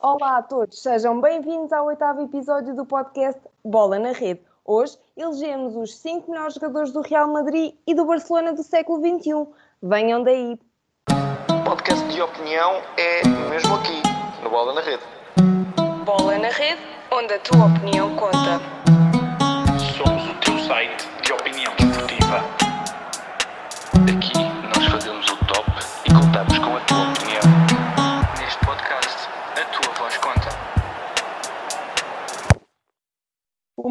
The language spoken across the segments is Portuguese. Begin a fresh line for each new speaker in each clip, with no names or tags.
Olá a todos, sejam bem-vindos ao oitavo episódio do podcast Bola na Rede. Hoje elegemos os 5 melhores jogadores do Real Madrid e do Barcelona do século XXI. Venham daí!
Podcast de opinião é mesmo aqui, no Bola na Rede.
Bola na Rede, onde a tua opinião conta.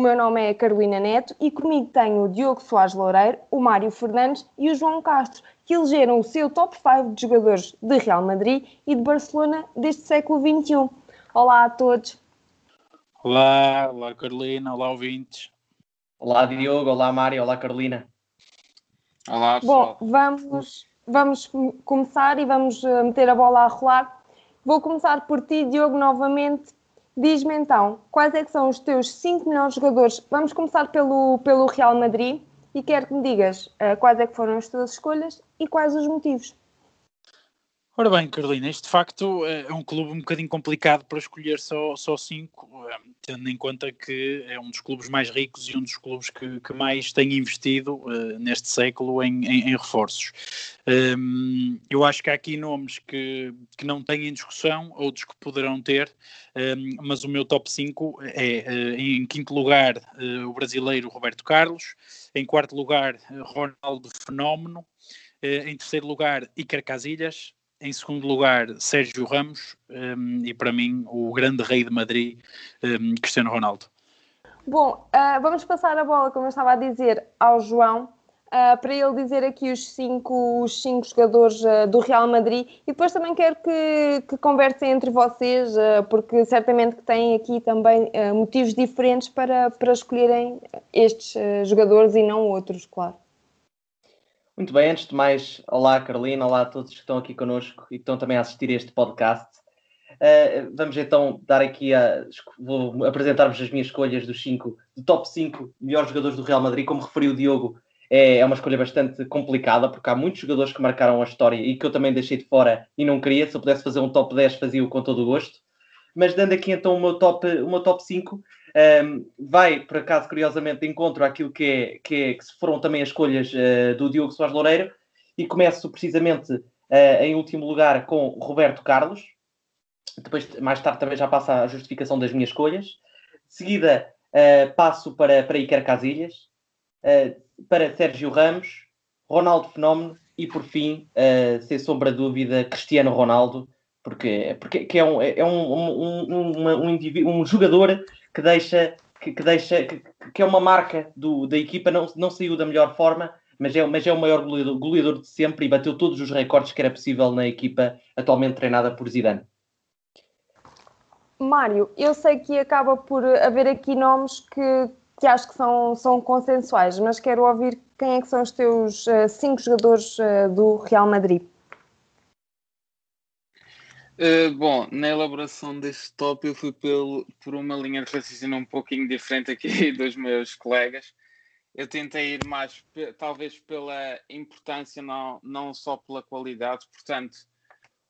Meu nome é Carolina Neto e comigo tenho o Diogo Soares Loureiro, o Mário Fernandes e o João Castro, que elegeram o seu top 5 de jogadores de Real Madrid e de Barcelona deste século XXI. Olá a todos!
Olá, olá Carolina, olá ouvintes.
Olá Diogo, olá Mário, olá Carolina.
Olá pessoal.
Bom, vamos, vamos começar e vamos eh, meter a bola a rolar. Vou começar por ti, Diogo, novamente. Diz-me então, quais é são os teus 5 melhores jogadores? Vamos começar pelo, pelo Real Madrid e quero que me digas uh, quais é que foram as tuas escolhas e quais os motivos.
Ora bem, Carolina, este de facto é um clube um bocadinho complicado para escolher só, só cinco, eh, tendo em conta que é um dos clubes mais ricos e um dos clubes que, que mais tem investido uh, neste século em, em, em reforços. Um, ehm, eu acho que há aqui nomes que, que não têm discussão, outros que poderão ter, um, ehm, mas o meu top 5 é, uh, em quinto lugar, uh, o brasileiro Roberto Carlos, em quarto lugar, Ronaldo Fenómeno, em terceiro lugar, Iker Casillas, em segundo lugar, Sérgio Ramos um, e para mim o grande rei de Madrid, um, Cristiano Ronaldo.
Bom, uh, vamos passar a bola, como eu estava a dizer, ao João, uh, para ele dizer aqui os cinco, os cinco jogadores uh, do Real Madrid e depois também quero que, que conversem entre vocês, porque certamente que têm aqui também motivos diferentes para, para escolherem estes jogadores e não outros, claro.
Muito bem, antes de mais, olá Carolina, olá a todos que estão aqui connosco e que estão também a assistir este podcast. Uh, vamos então dar aqui a. Vou apresentar-vos as minhas escolhas dos cinco, do top 5 melhores jogadores do Real Madrid. Como referiu o Diogo, é, é uma escolha bastante complicada, porque há muitos jogadores que marcaram a história e que eu também deixei de fora e não queria. Se eu pudesse fazer um top 10, fazia-o com todo o gosto. Mas dando aqui então o meu top, o meu top 5, um, vai, por acaso, curiosamente, de encontro àquilo que, é, que, é, que foram também as escolhas uh, do Diogo Soares Loureiro, e começo precisamente uh, em último lugar com Roberto Carlos. Depois, mais tarde, também já passa a justificação das minhas escolhas. De seguida, uh, passo para, para Iker Casilhas, para Sérgio Ramos, Ronaldo Fenómeno e, por fim, sem sombra de dúvida, Cristiano Ronaldo, porque, porque que é, um, é um, um, um, um, um jogador que deixa, que, que deixa que, que, é uma marca do, da equipa, não, não saiu da melhor forma, mas é, mas é o maior goleador, goleador de sempre e bateu todos os recordes que era possível na equipa atualmente treinada por Zidane.
Mário, eu sei que acaba por haver aqui nomes que, que acho que são, são consensuais, mas quero ouvir quem é que são os teus uh, cinco jogadores uh, do Real Madrid.
Uh, bom, na elaboração deste top eu fui pelo, por uma linha de raciocínio um pouquinho diferente aqui dos meus colegas. Eu tentei ir mais, talvez pela importância, não, não só pela qualidade. Portanto,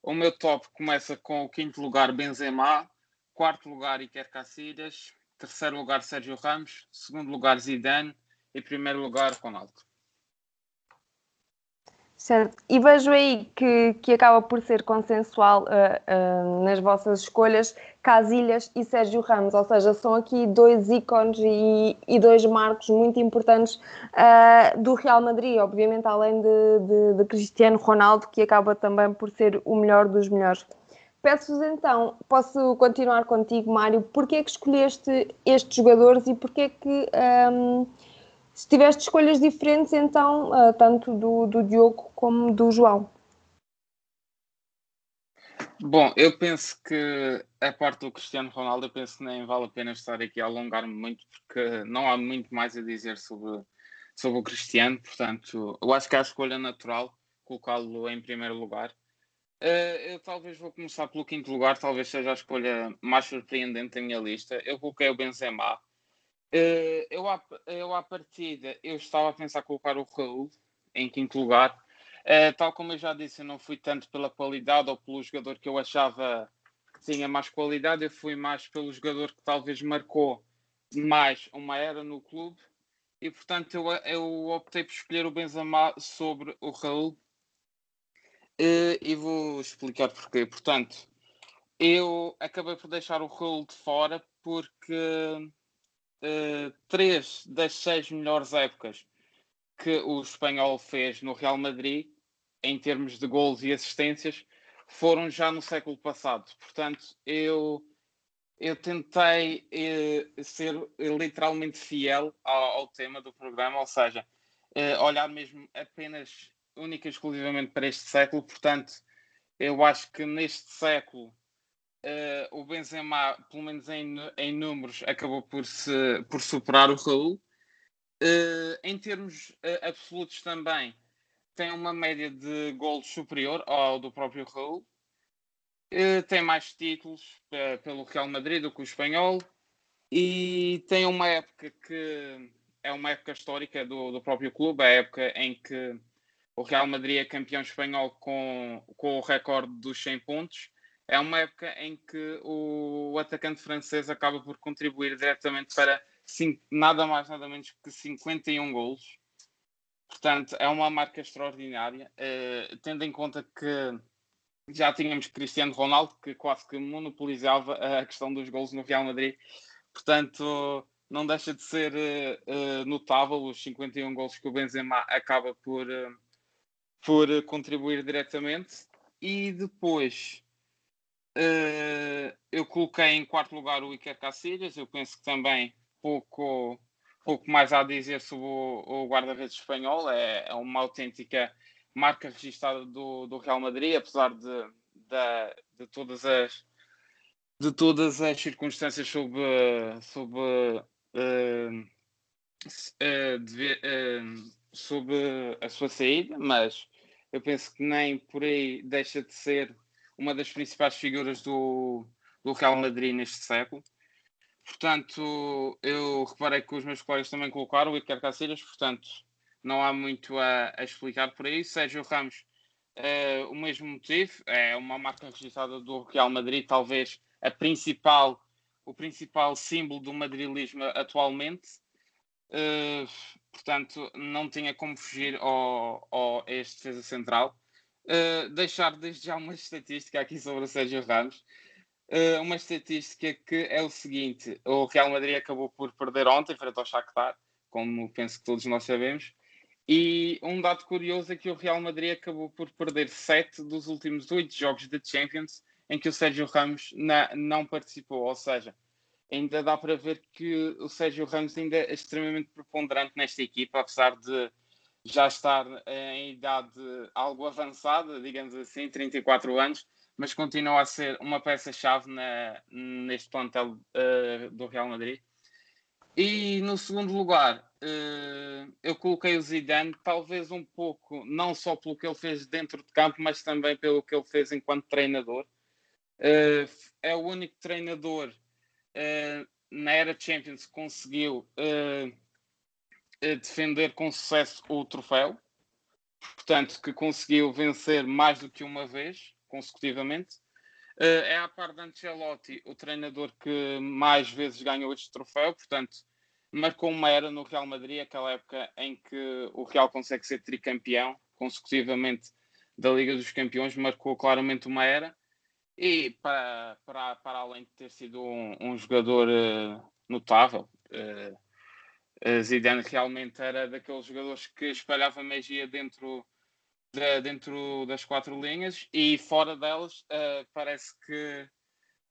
o meu top começa com o quinto lugar Benzema, quarto lugar Iker Casillas, terceiro lugar Sérgio Ramos, segundo lugar Zidane e primeiro lugar Ronaldo.
Certo. E vejo aí que, que acaba por ser consensual uh, uh, nas vossas escolhas Casilhas e Sérgio Ramos, ou seja, são aqui dois ícones e, e dois marcos muito importantes uh, do Real Madrid, obviamente, além de, de, de, Cristiano Ronaldo, que acaba também por ser o melhor dos melhores. Peço-vos então, posso continuar contigo, Mário, porquê é que escolheste estes jogadores e porquê é que. Um, se tiveste escolhas diferentes, então, uh, tanto do, do Diogo como do João.
Bom, eu penso que a parte do Cristiano Ronaldo, eu penso que nem vale a pena estar aqui a alongar-me muito, porque não há muito mais a dizer sobre, sobre o Cristiano, portanto, eu acho que é a escolha natural colocá-lo em primeiro lugar. Uh, eu talvez vou começar pelo quinto lugar, talvez seja a escolha mais surpreendente da minha lista. Eu coloquei o Benzema, eu, à, eu, à partida, eu estava a pensar colocar o Raul em quinto lugar. Uh, tal como eu já disse, eu não fui tanto pela qualidade ou pelo jogador que eu achava que tinha mais qualidade, eu fui mais pelo jogador que talvez marcou mais uma era no clube e portanto eu, eu optei por escolher o Benzema sobre o Raul e, e vou explicar porquê. Portanto, eu acabei por deixar o Raul de fora porque uh, três das seis melhores épocas que o espanhol fez no Real Madrid, em termos de gols e assistências, foram já no século passado. Portanto, eu, eu tentei eh, ser literalmente fiel ao, ao, tema do programa, ou seja, eh, olhar mesmo apenas, única e exclusivamente para este século. Portanto, eu acho que neste século eh, o Benzema, pelo menos em, em números, acabou por, se, por superar o Raul. Eh, em termos eh, absolutos também, tem uma média de golos superior ao do próprio Raul. Tem mais títulos pelo Real Madrid do que o espanhol e tem uma época que é uma época histórica do, do próprio clube, a época em que o Real Madrid é campeão espanhol com, com o recorde dos 100 pontos. É uma época em que o, atacante francês acaba por contribuir diretamente para cinco, nada mais, nada menos que 51 golos. Portanto, é uma marca extraordinária, uh, tendo em conta que já tínhamos Cristiano Ronaldo, que quase que monopolizava a questão dos gols no Real Madrid. Portanto, não deixa de ser uh, notável os 51 gols que o Benzema acaba por, por contribuir diretamente. E depois, uh, eu coloquei em quarto lugar o Iker Casillas. Eu penso que também pouco, pouco mais a dizer sobre o, o guarda-redes espanhol. É, é uma autêntica marca registrada do, do Real Madrid, apesar de, de, de, todas as de todas as circunstâncias sobre, sobre, uh, uh, sobre a sua saída, mas eu penso que nem por aí deixa de ser uma das principais figuras do, do Real Madrid neste século. Portanto, eu reparei que os meus colegas também colocaram o Iker Casillas, portanto, não há muito a, a explicar por aí. Sérgio Ramos, uh, o mesmo motivo, é uma marca registrada do Real Madrid, talvez a principal, o principal símbolo do madrilismo atualmente. Uh, portanto, não tinha como fugir ao, ao, este defesa central. Uh, deixar desde já uma estatística aqui sobre o Sérgio Ramos. Uh, uma estatística que é o seguinte: o Real Madrid acabou por perder ontem frente ao Shakhtar, como penso que todos nós sabemos, e um dado curioso é que o Real Madrid acabou por perder sete dos últimos oito jogos de Champions em que o Sérgio Ramos na, não participou. Ou seja, ainda dá para ver que o Sérgio Ramos ainda é extremamente preponderante nesta equipa, apesar de já estar em idade algo avançada, digamos assim, 34 anos, mas continua a ser uma peça-chave neste plantel uh, do Real Madrid. E no segundo lugar, uh, eu coloquei o Zidane, talvez um pouco, não só pelo que ele fez dentro de campo, mas também pelo que ele fez enquanto treinador. Uh, é o único treinador na era Champions que conseguiu defender com sucesso o troféu, portanto, que conseguiu vencer mais do que uma vez consecutivamente. Uh, é a par de Ancelotti o treinador que mais vezes ganhou este troféu, portanto, marcou uma era no Real Madrid, aquela época em que o Real consegue ser tricampeão consecutivamente da Liga dos Campeões, marcou claramente uma era. E para, para, para além de ter sido um, um jogador uh, notável, uh, Zidane realmente era daqueles jogadores que espalhava magia dentro de, dentro das quatro linhas e fora delas uh, parece que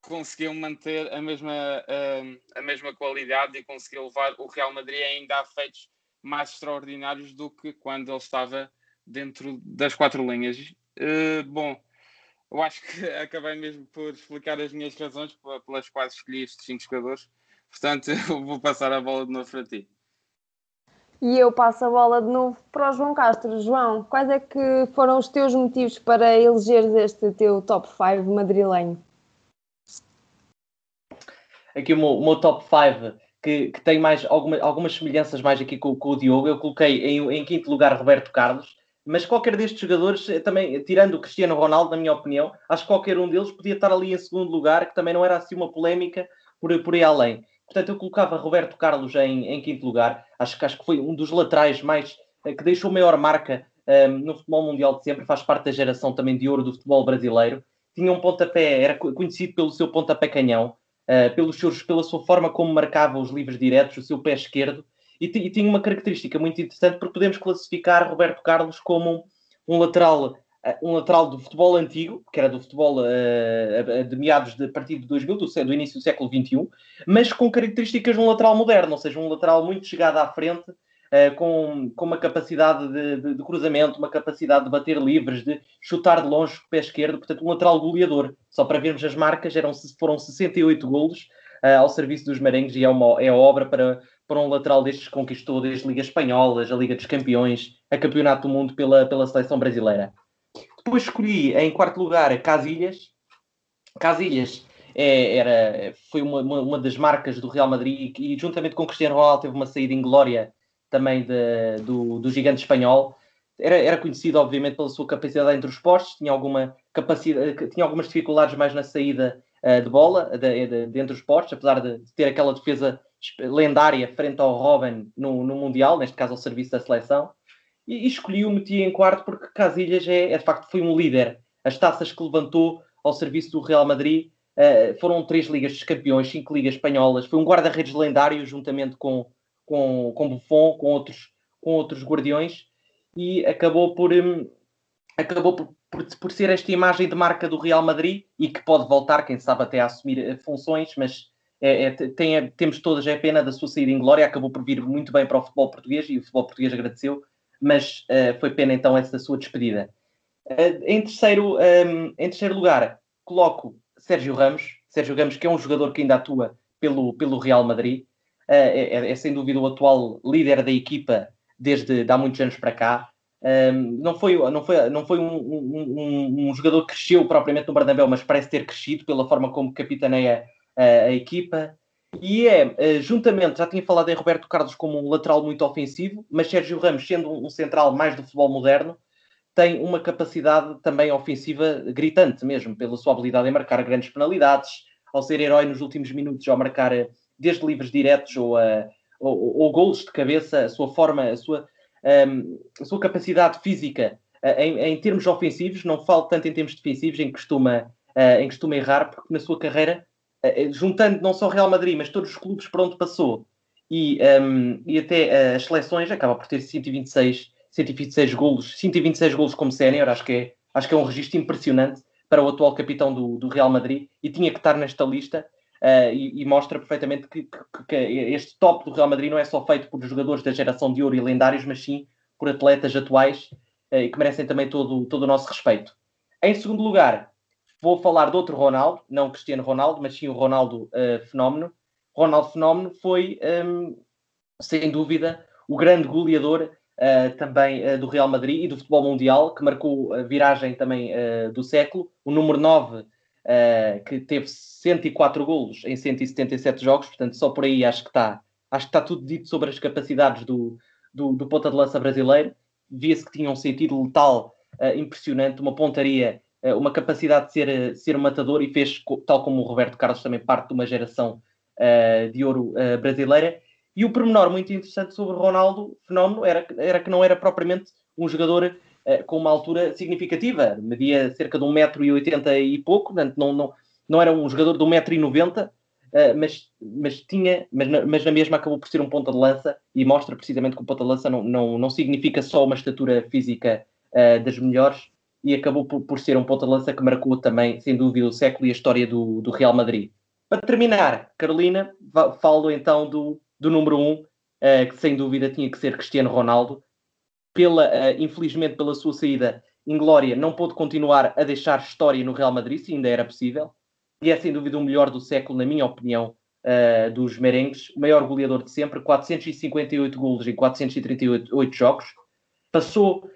conseguiu manter a mesma, uh, a mesma qualidade e conseguiu levar o Real Madrid ainda a feitos mais extraordinários do que quando ele estava dentro das quatro linhas. Uh, bom, eu acho que acabei mesmo por explicar as minhas razões pelas quais escolhi estes cinco jogadores. Portanto, eu vou passar a bola de novo para ti.
E eu passo a bola de novo para o João Castro. João, quais é que foram os teus motivos para elegeres este teu top 5 madrilenho?
Aqui o meu, o meu top 5, que, que, tem mais alguma, algumas semelhanças mais aqui com, com, o Diogo, eu coloquei em, em quinto lugar Roberto Carlos, mas qualquer destes jogadores, eh, também, tirando o Cristiano Ronaldo, na minha opinião, acho que qualquer um deles podia estar ali em segundo lugar, que também não era assim uma polémica por, por aí além. Portanto, eu colocava Roberto Carlos em, em quinto lugar. Acho, acho que foi um dos laterais mais eh, que deixou maior marca um, ehm, no futebol mundial de sempre, faz parte da geração também de ouro do futebol brasileiro. Tinha um pontapé, era conhecido pelo seu pontapé canhão, uh, pelos seus, pela sua forma como marcava os livros diretos, o seu pé esquerdo, e, e tinha uma característica muito interessante porque podemos classificar Roberto Carlos como um lateral eh, um lateral do futebol antigo, que era do futebol uh, de meados de a partir de 2000, do, do, início do século XXI, mas com características de um lateral moderno, ou seja, um lateral muito chegado à frente, uh, com, com uma capacidade de, de, de, cruzamento, uma capacidade de bater livres, de chutar de longe com o pé esquerdo, portanto, um lateral goleador. Só para vermos as marcas, eram, foram 68 golos uh, ao serviço dos merengues e é uma é obra para, para um lateral destes que conquistou desde Liga Espanhola, a Liga dos Campeões, a Campeonato do Mundo pela, pela seleção brasileira. Depois escolhi em quarto lugar Casilhas. Casilhas é, era, foi uma, uma, das marcas do Real Madrid e, e, juntamente com Cristiano Ronaldo teve uma saída em glória também de, do, do gigante espanhol. Era, era conhecido, obviamente, pela sua capacidade entre os postos, tinha, alguma capacidade, tinha algumas dificuldades mais na saída uh, de bola, de, de, de, entre os postos, apesar de, ter aquela defesa lendária frente ao Robin no, no Mundial, neste caso ao serviço da seleção. E, escolhi o meti em quarto porque Casilhas é, é, de facto foi um líder. As taças que levantou ao serviço do Real Madrid uh, foram três ligas dos campeões, cinco ligas espanholas. Foi um guarda-redes lendário juntamente com, com, com Buffon, com outros, com outros guardiões e acabou por, um, acabou por, por, por, ser esta imagem de marca do Real Madrid e que pode voltar, quem sabe, até a assumir eh, funções, mas é, é, tem, é, temos todas a pena da sua saída em glória, acabou por vir muito bem para o futebol português e o futebol português agradeceu, mas uh, foi pena então essa sua despedida. Uh, em, terceiro, um, ehm, em terceiro lugar, coloco Sérgio Ramos, Sérgio Ramos, que é um jogador que ainda atua pelo, pelo Real Madrid, uh, é, é, sem dúvida o atual líder da equipa desde há muitos anos para cá. Um, ehm, não foi, não foi, não foi um, um, um, jogador que cresceu propriamente no Bernabéu, mas parece ter crescido pela forma como capitaneia a equipa. E é, eh, juntamente, já tinha falado em Roberto Carlos como um lateral muito ofensivo, mas Sérgio Ramos, sendo um central mais do futebol moderno, tem uma capacidade também ofensiva gritante mesmo, pela sua habilidade em marcar grandes penalidades, ao ser herói nos últimos minutos, ao marcar eh, desde livres diretos ou, a, ou, ou golos de cabeça, a sua forma, a sua, um, ehm, a sua capacidade física eh, em, em, termos ofensivos, não falo tanto em termos defensivos, em que costuma, uh, em que costuma errar, porque na sua carreira eh, eh, juntando não só o Real Madrid, mas todos os clubes por onde passou e, um, e até uh, as seleções, acaba por ter 126, 126 golos, 126 golos como sénior, acho que é, acho que é um registro impressionante para o atual capitão do, do Real Madrid e tinha que estar nesta lista uh, e, e, mostra perfeitamente que, que, que, este top do Real Madrid não é só feito por jogadores da geração de ouro e lendários, mas sim por atletas atuais uh, e que merecem também todo, todo o nosso respeito. Em segundo lugar, Vou falar de outro Ronaldo, não Cristiano Ronaldo, mas sim o Ronaldo uh, Fenómeno. Ronaldo Fenómeno foi, um, ehm, sem dúvida, o grande goleador uh, também uh, do Real Madrid e do futebol mundial, que marcou a viragem também do século. O número 9, que teve 104 golos em 177 jogos, portanto, só por aí acho que está acho que está tudo dito sobre as capacidades do, do, do ponta de lança brasileiro. Via-se que tinha um sentido letal impressionante, uma pontaria uma capacidade de ser, eh, ser matador e fez, tal como o Roberto Carlos, também parte de uma geração uh, de ouro uh, brasileira. E o pormenor muito interessante sobre Ronaldo, fenómeno, era, era que não era propriamente um jogador uh, com uma altura significativa, media cerca de 1,80m e pouco, portanto não, não, não era um jogador de 1,90m, mas, mas tinha, mas na, mas na mesma acabou por ser um ponta de lança e mostra precisamente que o ponta de lança não, não, não significa só uma estatura física das melhores, e acabou por, por ser um ponta-lança que marcou também, sem dúvida, o século e a história do, do Real Madrid. Para terminar, Carolina, falo então do, do número 1, um, uh, que sem dúvida tinha que ser Cristiano Ronaldo. Pela, uh, infelizmente, pela sua saída em glória, não pôde continuar a deixar história no Real Madrid, se ainda era possível. E é sem dúvida o melhor do século, na minha opinião, uh, dos merengues. O maior goleador de sempre, 458 golos em 438 jogos. Passou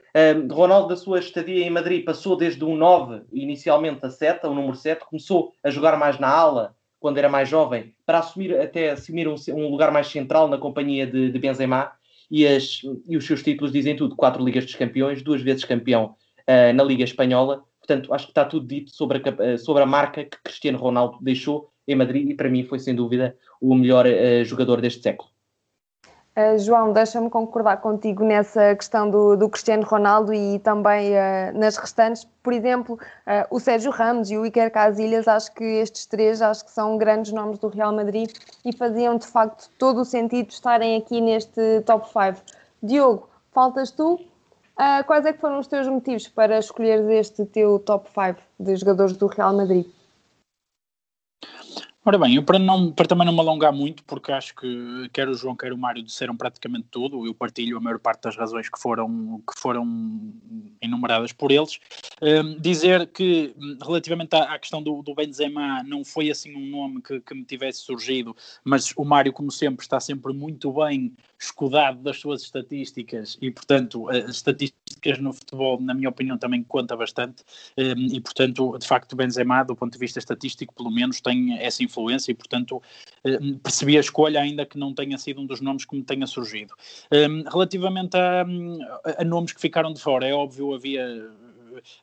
Ronaldo, da sua estadia em Madrid, passou desde um 9, inicialmente a 7, o número 7, começou a jogar mais na ala quando era mais jovem, para assumir até assumir um, um lugar mais central na companhia de, de Benzema. e, as, e os seus títulos dizem tudo: quatro Ligas dos Campeões, duas vezes campeão uh, na Liga Espanhola. Portanto, acho que está tudo dito sobre a, sobre a marca que Cristiano Ronaldo deixou em Madrid e para mim foi sem dúvida o melhor uh, jogador deste século.
Uh, João, deixa-me concordar contigo nessa questão do, do Cristiano Ronaldo e também uh, nas restantes. Por exemplo, uh, o Sérgio Ramos e o Iker Casillas, acho que estes três acho que são grandes nomes do Real Madrid e faziam de facto todo o sentido estarem aqui neste top 5. Diogo, faltas tu. quais é que foram os teus motivos para escolheres este teu top 5 de jogadores do Real Madrid?
Ora bem, eu para, não, para também não me alongar muito, porque acho que quer o João, quer o Mário disseram praticamente tudo, eu partilho a maior parte das razões que foram, que foram enumeradas por eles. Um, dizer que, relativamente à, à questão do, do, Benzema, não foi assim um nome que, que me tivesse surgido, mas o Mário, como sempre, está sempre muito bem escudado das suas estatísticas e, portanto, as estatísticas no futebol, na minha opinião, também conta bastante um, e, portanto, de facto, Benzema, do ponto de vista estatístico, pelo menos, tem essa influência e, portanto, um, percebi a escolha, ainda que não tenha sido um dos nomes que me tenha surgido. Um, relativamente a, a nomes que ficaram de fora, é óbvio, havia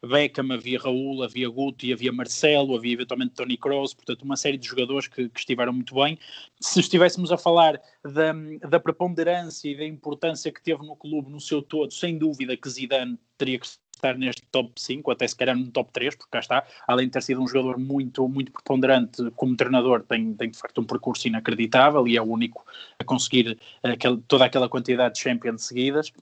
Beckham, havia Raul, havia Guti, havia Marcelo, havia eventualmente Tony Kroos, portanto uma série de jogadores que, que estiveram muito bem. Se estivéssemos a falar da, da preponderância e da importância que teve no clube no seu todo, sem dúvida que Zidane teria que estar neste top 5, até se calhar no top 3, porque cá está, além de ter sido um jogador muito, muito preponderante como treinador, tem, tem de facto um percurso inacreditável e é o único a conseguir aquele, toda aquela quantidade de Champions seguidas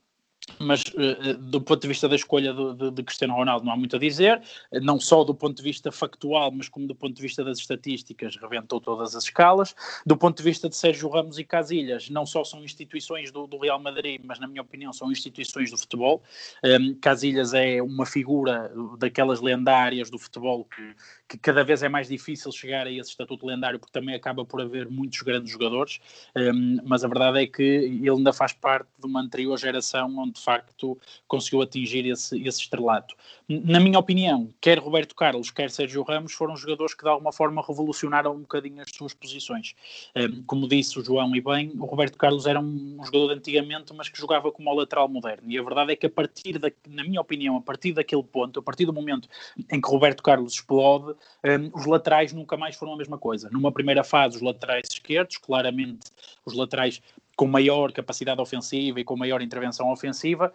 mas uh, do ponto de vista da escolha do, de, de, Cristiano Ronaldo não há muito a dizer, não só do ponto de vista factual, mas como do ponto de vista das estatísticas, reventou todas as escalas. Do ponto de vista de Sérgio Ramos e Casilhas, não só são instituições do, do Real Madrid, mas na minha opinião são instituições do futebol. Um, Casilhas é uma figura daquelas lendárias do futebol que, que cada vez é mais difícil chegar a esse estatuto lendário, porque também acaba por haver muitos grandes jogadores, um, mas a verdade é que ele ainda faz parte de uma anterior geração onde de facto conseguiu atingir esse, esse estrelato. Na minha opinião, quer Roberto Carlos, quer Sérgio Ramos foram jogadores que de alguma forma revolucionaram um bocadinho as suas posições. Um, como disse o João e bem, o Roberto Carlos era um jogador de antigamente, mas que jogava como lateral moderno. E a verdade é que a partir, da, na minha opinião, a partir daquele ponto, a partir do momento em que Roberto Carlos explode, um, os laterais nunca mais foram a mesma coisa. Numa primeira fase, os laterais esquerdos, claramente os laterais com maior capacidade ofensiva e com maior intervenção ofensiva,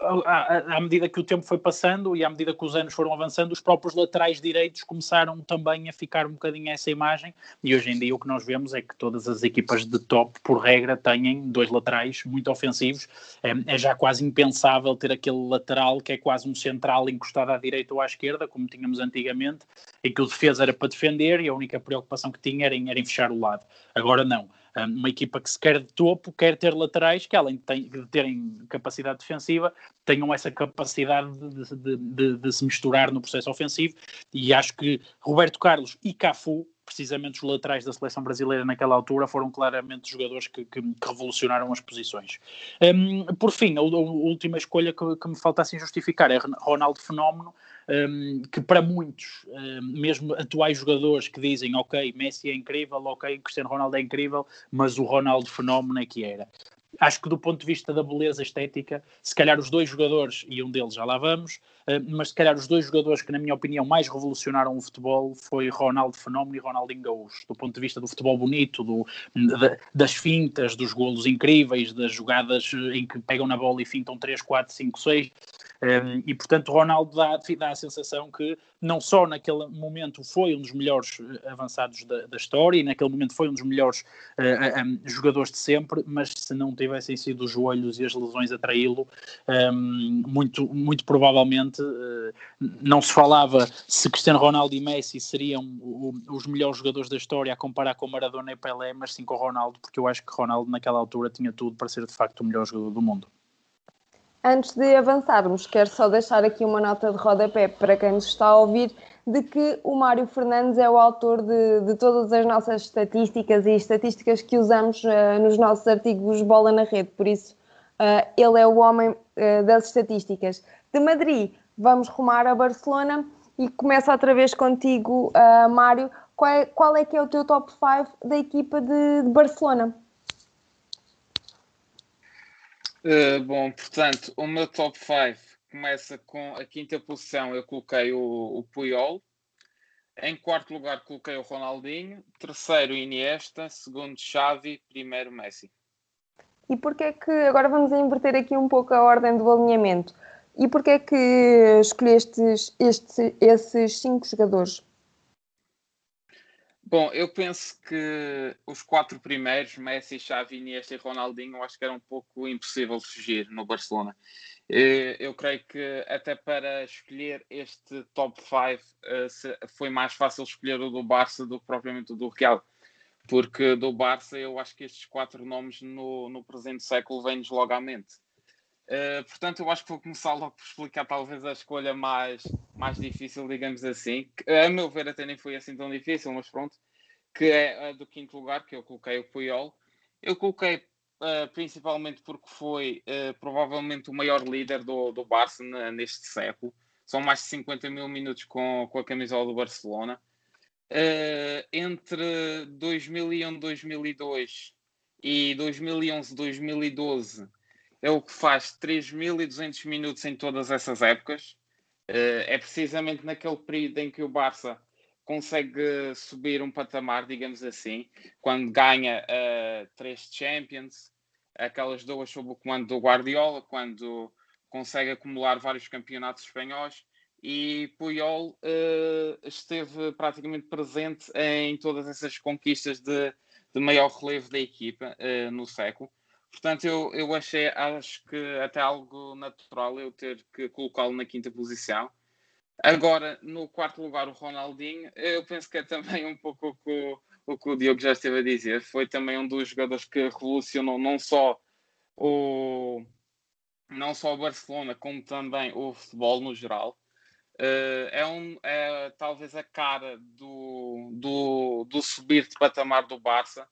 à, à, medida que o tempo foi passando e à medida que os anos foram avançando, os próprios laterais direitos começaram também a ficar um bocadinho essa imagem. E hoje em dia o que nós vemos é que todas as equipas de top, por regra, têm dois laterais muito ofensivos. É, é já quase impensável ter aquele lateral que é quase um central encostado à direita ou à esquerda, como tínhamos antigamente, em que o defesa era para defender e a única preocupação que tinha era em, era em fechar o lado. Agora não uma equipa que se quer de topo quer ter laterais que, além de terem capacidade defensiva, tenham essa capacidade de, de, de, de, se misturar no processo ofensivo. E acho que Roberto Carlos e Cafu, precisamente os laterais da seleção brasileira naquela altura, foram claramente jogadores que, que, que revolucionaram as posições. Um, por fim, a, a, última escolha que, que me falta assim justificar é Ronaldo Fenómeno um, que para muitos, um, mesmo atuais jogadores que dizem ok, Messi é incrível, ok, Cristiano Ronaldo é incrível, mas o Ronaldo fenómeno é que era. Acho que do ponto de vista da beleza estética, se calhar os dois jogadores, e um deles já lá vamos, mas se calhar os dois jogadores que, na minha opinião, mais revolucionaram o futebol foi Ronaldo Fenómeno e Ronaldinho Gaúcho, do ponto de vista do futebol bonito, do, das fintas, dos golos incríveis, das jogadas em que pegam na bola e fintam 3, 4, 5, 6. Um, e portanto, Ronaldo dá, dá a sensação que não só naquele momento foi um dos melhores eh, avançados da, da história e naquele momento foi um dos melhores uh, eh, um, jogadores de sempre, mas se não tivessem sido os joelhos e as lesões a traí-lo, um, muito, muito provavelmente uh, não se falava se Cristiano Ronaldo e Messi seriam os melhores jogadores da história a comparar com Maradona e Pelé, mas sim com Ronaldo, porque eu acho que Ronaldo naquela altura tinha tudo para ser de facto o melhor jogador do mundo.
Antes de avançarmos, quero só deixar aqui uma nota de rodapé para quem nos está a ouvir de que o Mário Fernandes é o autor de, de todas as nossas estatísticas e estatísticas que usamos uh, nos nossos artigos Bola na Rede, por isso uh, ele é o homem uh, das estatísticas. De Madrid, vamos rumar a Barcelona e começa outra vez contigo, Mário. Qual é, qual é que é o teu top 5 da equipa de, de Barcelona?
Uh, bom, portanto, o meu top 5 começa com a quinta posição. Eu coloquei o, o Puyol. Em quarto lugar, coloquei o Ronaldinho. Terceiro, Iniesta. Segundo, Xavi. Primeiro, Messi.
E porquê é que, agora vamos inverter aqui um pouco a ordem do alinhamento, e porquê é que escolheste estes, esses cinco jogadores?
Bom, eu penso que os quatro primeiros, Messi, Xavi, Iniesta e Ronaldinho, eu acho que era um pouco impossível fugir no Barcelona. Eu creio que até para escolher este top 5 eh, foi mais fácil escolher o do Barça do que propriamente o do Real. Porque do Barça eu acho que estes quatro nomes no, no presente século vêm-nos logo à mente. Uh, portanto, eu acho que vou começar logo por explicar talvez a escolha mais, mais difícil, digamos assim. Que, a meu ver até nem foi assim tão difícil, mas pronto. Que é a do quinto lugar, que eu coloquei o Puyol. Eu coloquei uh, principalmente porque foi uh, provavelmente o maior líder do, do Barça neste século. São mais de 50 mil minutos com, com a camisola do Barcelona. entre 2001, 2002 e 2011, 2012 é o que faz 3.200 minutos em todas essas épocas. Uh, é precisamente naquele período em que o Barça consegue subir um patamar, digamos assim, quando ganha uh, três Champions, aquelas duas sob o comando do Guardiola, quando consegue acumular vários campeonatos espanhóis e Puyol uh, esteve praticamente presente em todas essas conquistas de, de maior relevo da equipa uh, no século. Portanto, eu, eu achei, acho que até algo natural eu ter que colocá-lo na quinta posição. Agora, no quarto lugar, o Ronaldinho, eu penso que é também um pouco o que o, que o Diogo já esteve a dizer. Foi também um dos jogadores que revolucionou não só o, não só o Barcelona, como também o futebol no geral. Uh, é, um, é talvez a cara do, do, do subir de patamar do Barça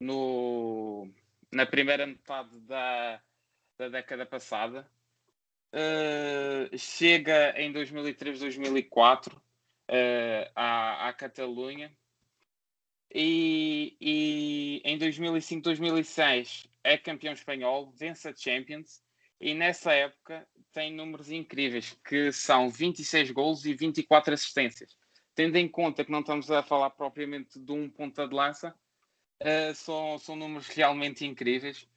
no, na primeira metade da, da década passada. Uh, chega em 2003, 2004 uh, à, à Catalunha e, e em 2005, 2006 é campeão espanhol, vence a Champions e nessa época tem números incríveis que são 26 gols e 24 assistências. Tendo em conta que não estamos a falar propriamente de um ponta de lança, uh, são, são números realmente incríveis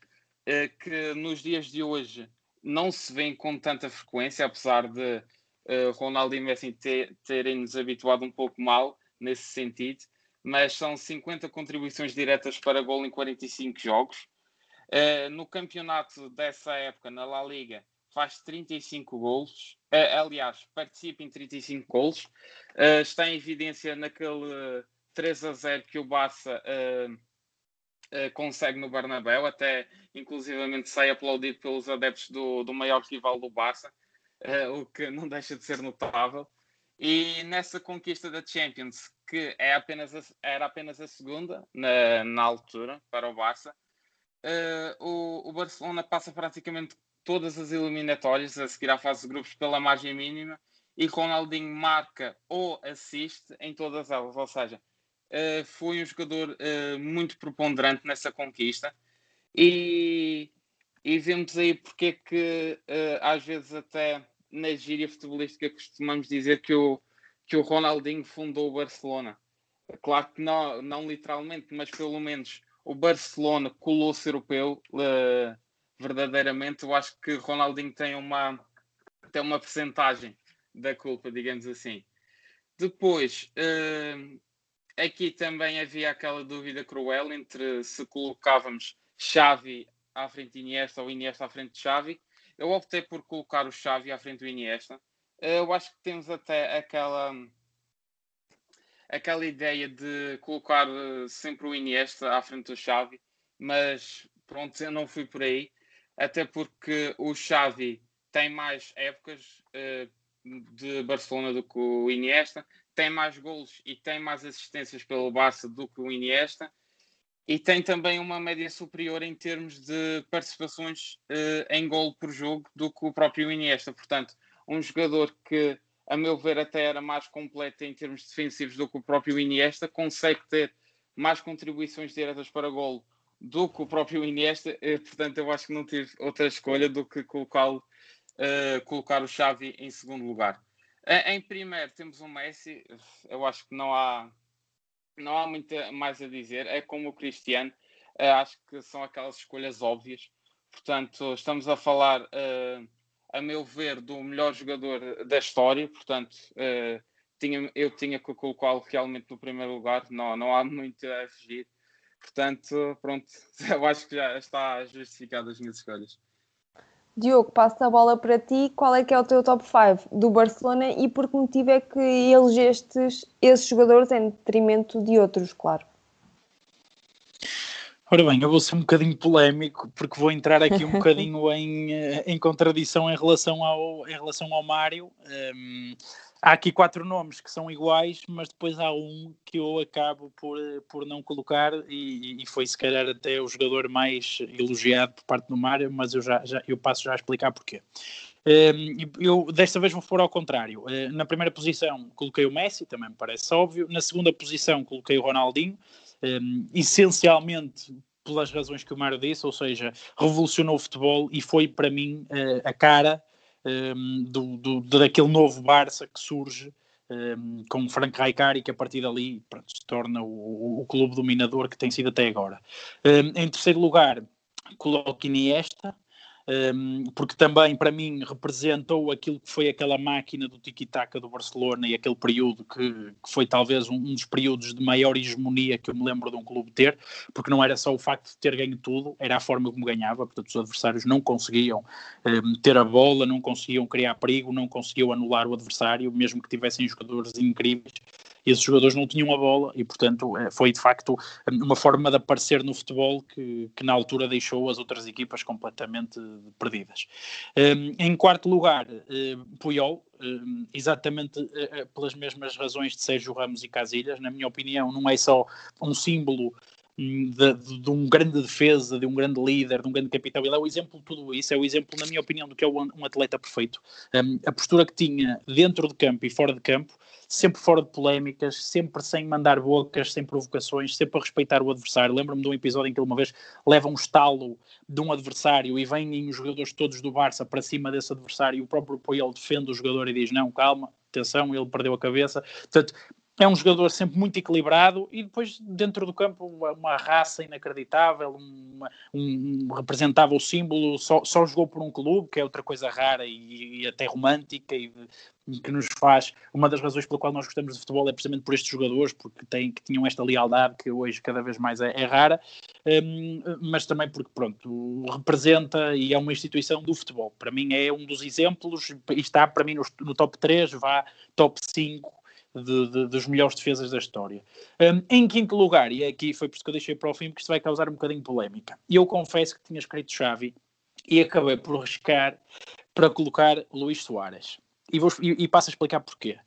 uh, que nos dias de hoje não se vêem com tanta frequência, apesar de uh, Ronaldo e Messi ter, terem-nos habituado um pouco mal nesse sentido, mas são 50 contribuições diretas para gol em 45 jogos. Uh, no campeonato dessa época, na La Liga, faz 35 golos. Uh, aliás, participa em 35 golos. Uh, está em evidência naquele 3 a 0 que o Barça uh, consegue no Bernabéu, até inclusivamente sai aplaudido pelos adeptos do, do maior rival do Barça, uh, o que não deixa de ser notável. E nessa conquista da Champions, que é apenas a, era apenas a segunda na, na altura para o Barça, uh, o, o Barcelona passa praticamente todas as eliminatórias a seguir à fase de grupos pela margem mínima e Ronaldinho marca ou assiste em todas elas, ou seja, uh, foi um jogador uh, muito preponderante nessa conquista e, e vemos aí porque é que uh, às vezes até na gíria futebolística costumamos dizer que o, que o Ronaldinho fundou o Barcelona. Claro que não, não literalmente, mas pelo menos o Barcelona colou-se europeu verdadeiramente. Eu acho que Ronaldinho tem uma, tem uma percentagem da culpa, digamos assim. Depois, uh, aqui também havia aquela dúvida cruel entre se colocávamos Xavi à frente de Iniesta ou Iniesta à frente de Xavi. Eu optei por colocar o Xavi à frente do Iniesta. Eu acho que temos até aquela aquela ideia de colocar eh, sempre o Iniesta à frente do Xavi, mas pronto, eu não fui por aí, até porque o Xavi tem mais épocas uh, de Barcelona do que o Iniesta, tem mais golos e tem mais assistências pelo Barça do que o Iniesta e tem também uma média superior em termos de participações uh, em golo por jogo do que o próprio Iniesta. Portanto, um jogador que, a meu ver, até era mais completo em termos defensivos do que o próprio Iniesta, consegue ter mais contribuições diretas para golo do que o próprio Iniesta, eh, portanto eu acho que não tive outra escolha do que colocá-lo, uh, colocar o Xavi em segundo lugar. Em primeiro temos o Messi, eu acho que não há, não há muito mais a dizer, é como o Cristiano, uh, acho que são aquelas escolhas óbvias, portanto estamos a falar, uh, a meu ver, do melhor jogador da história, portanto tinha, eu tinha que colocá-lo realmente no primeiro lugar, não, não há muito a fugir. Portanto, pronto, eu acho que já está justificado as minhas escolhas.
Diogo, passo a bola para ti. Qual é que é o teu top 5 do Barcelona e por que motivo é que elegestes esses jogadores em detrimento de outros, claro?
Ora bem, eu vou ser um bocadinho polémico porque vou entrar aqui um bocadinho em, eh, em contradição em relação ao, em relação ao Mário. Um, há aqui quatro nomes que são iguais, mas depois há um que eu acabo por, por não colocar e, e foi se calhar até o jogador mais elogiado por parte do Mário, mas eu, já, já, eu passo já a explicar porquê. Ehm, eu desta vez vou pôr ao contrário. Eh, na primeira posição coloquei o Messi, também me parece óbvio. Na segunda posição coloquei o Ronaldinho, ehm, essencialmente pelas razões que o Mário disse, ou seja, revolucionou o futebol e foi para mim a cara um, ehm, do, do, daquele novo Barça que surge um, ehm, com Frank Rijkaard que a partir dali pronto, se torna o, o, clube dominador que tem sido até agora. Um, ehm, em terceiro lugar, coloco Iniesta, um, porque também para mim representou aquilo que foi aquela máquina do tiki-taka do Barcelona e aquele período que, que foi talvez um, um, dos períodos de maior hegemonia que eu me lembro de um clube ter, porque não era só o facto de ter ganho tudo, era a forma como ganhava, portanto os adversários não conseguiam um, ter a bola, não conseguiam criar perigo, não conseguiam anular o adversário, mesmo que tivessem jogadores incríveis, esses jogadores não tinham a bola e, portanto, eh, foi de facto uma forma de aparecer no futebol que, que na altura deixou as outras equipas completamente perdidas. Ehm, em quarto lugar, eh, Puyol, ehm, exatamente eh, pelas mesmas razões de Sérgio Ramos e Casilhas, na minha opinião, não é só um símbolo de, de, de, um grande defesa, de um grande líder, de um grande capitão. Ele é o exemplo de tudo isso, é o exemplo, na minha opinião, do que é um atleta perfeito. Um, a postura que tinha dentro de campo e fora de campo, sempre fora de polémicas, sempre sem mandar bocas, sem provocações, sempre a respeitar o adversário. Lembro-me de um episódio em que ele uma vez leva um estalo de um adversário e vêm os jogadores todos do Barça para cima desse adversário e o próprio Poel defende o jogador e diz: Não, calma, atenção, ele perdeu a cabeça. Portanto, é um jogador sempre muito equilibrado e depois dentro do campo uma, raça inacreditável, uma, um, representava o símbolo, só, só, jogou por um clube, que é outra coisa rara e, e até romântica e, e, que nos faz, uma das razões pela qual nós gostamos de futebol é precisamente por estes jogadores, porque têm, que tinham esta lealdade que hoje cada vez mais é, é rara, um, mas também porque pronto, representa e é uma instituição do futebol. Para mim é um dos exemplos e está para mim no, no top 3, vá top 5 de, de, dos melhores defesas da história. Um, em quinto lugar, e aqui foi por isso que eu deixei para o fim, porque isto vai causar um bocadinho de polémica. Eu confesso que tinha escrito Xavi e acabei por arriscar para colocar Luís Soares e, vou, e, e passo a explicar porquê.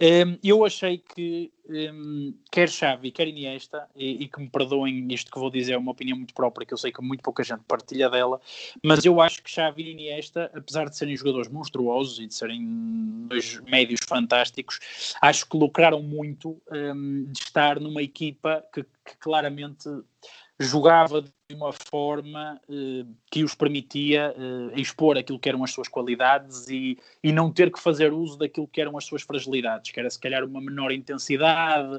Um, eu achei que um, quer Xavi, quer Iniesta, e, e, que me perdoem isto que vou dizer, é uma opinião muito própria, que eu sei que muito pouca gente partilha dela, mas eu acho que Xavi e Iniesta, apesar de serem jogadores monstruosos e de serem dois médios fantásticos, acho que lucraram muito um, de estar numa equipa que, que claramente jogava de uma forma eh, que os permitia eh, expor aquilo que eram as suas qualidades e, e não ter que fazer uso daquilo que eram as suas fragilidades, que era se calhar uma menor intensidade,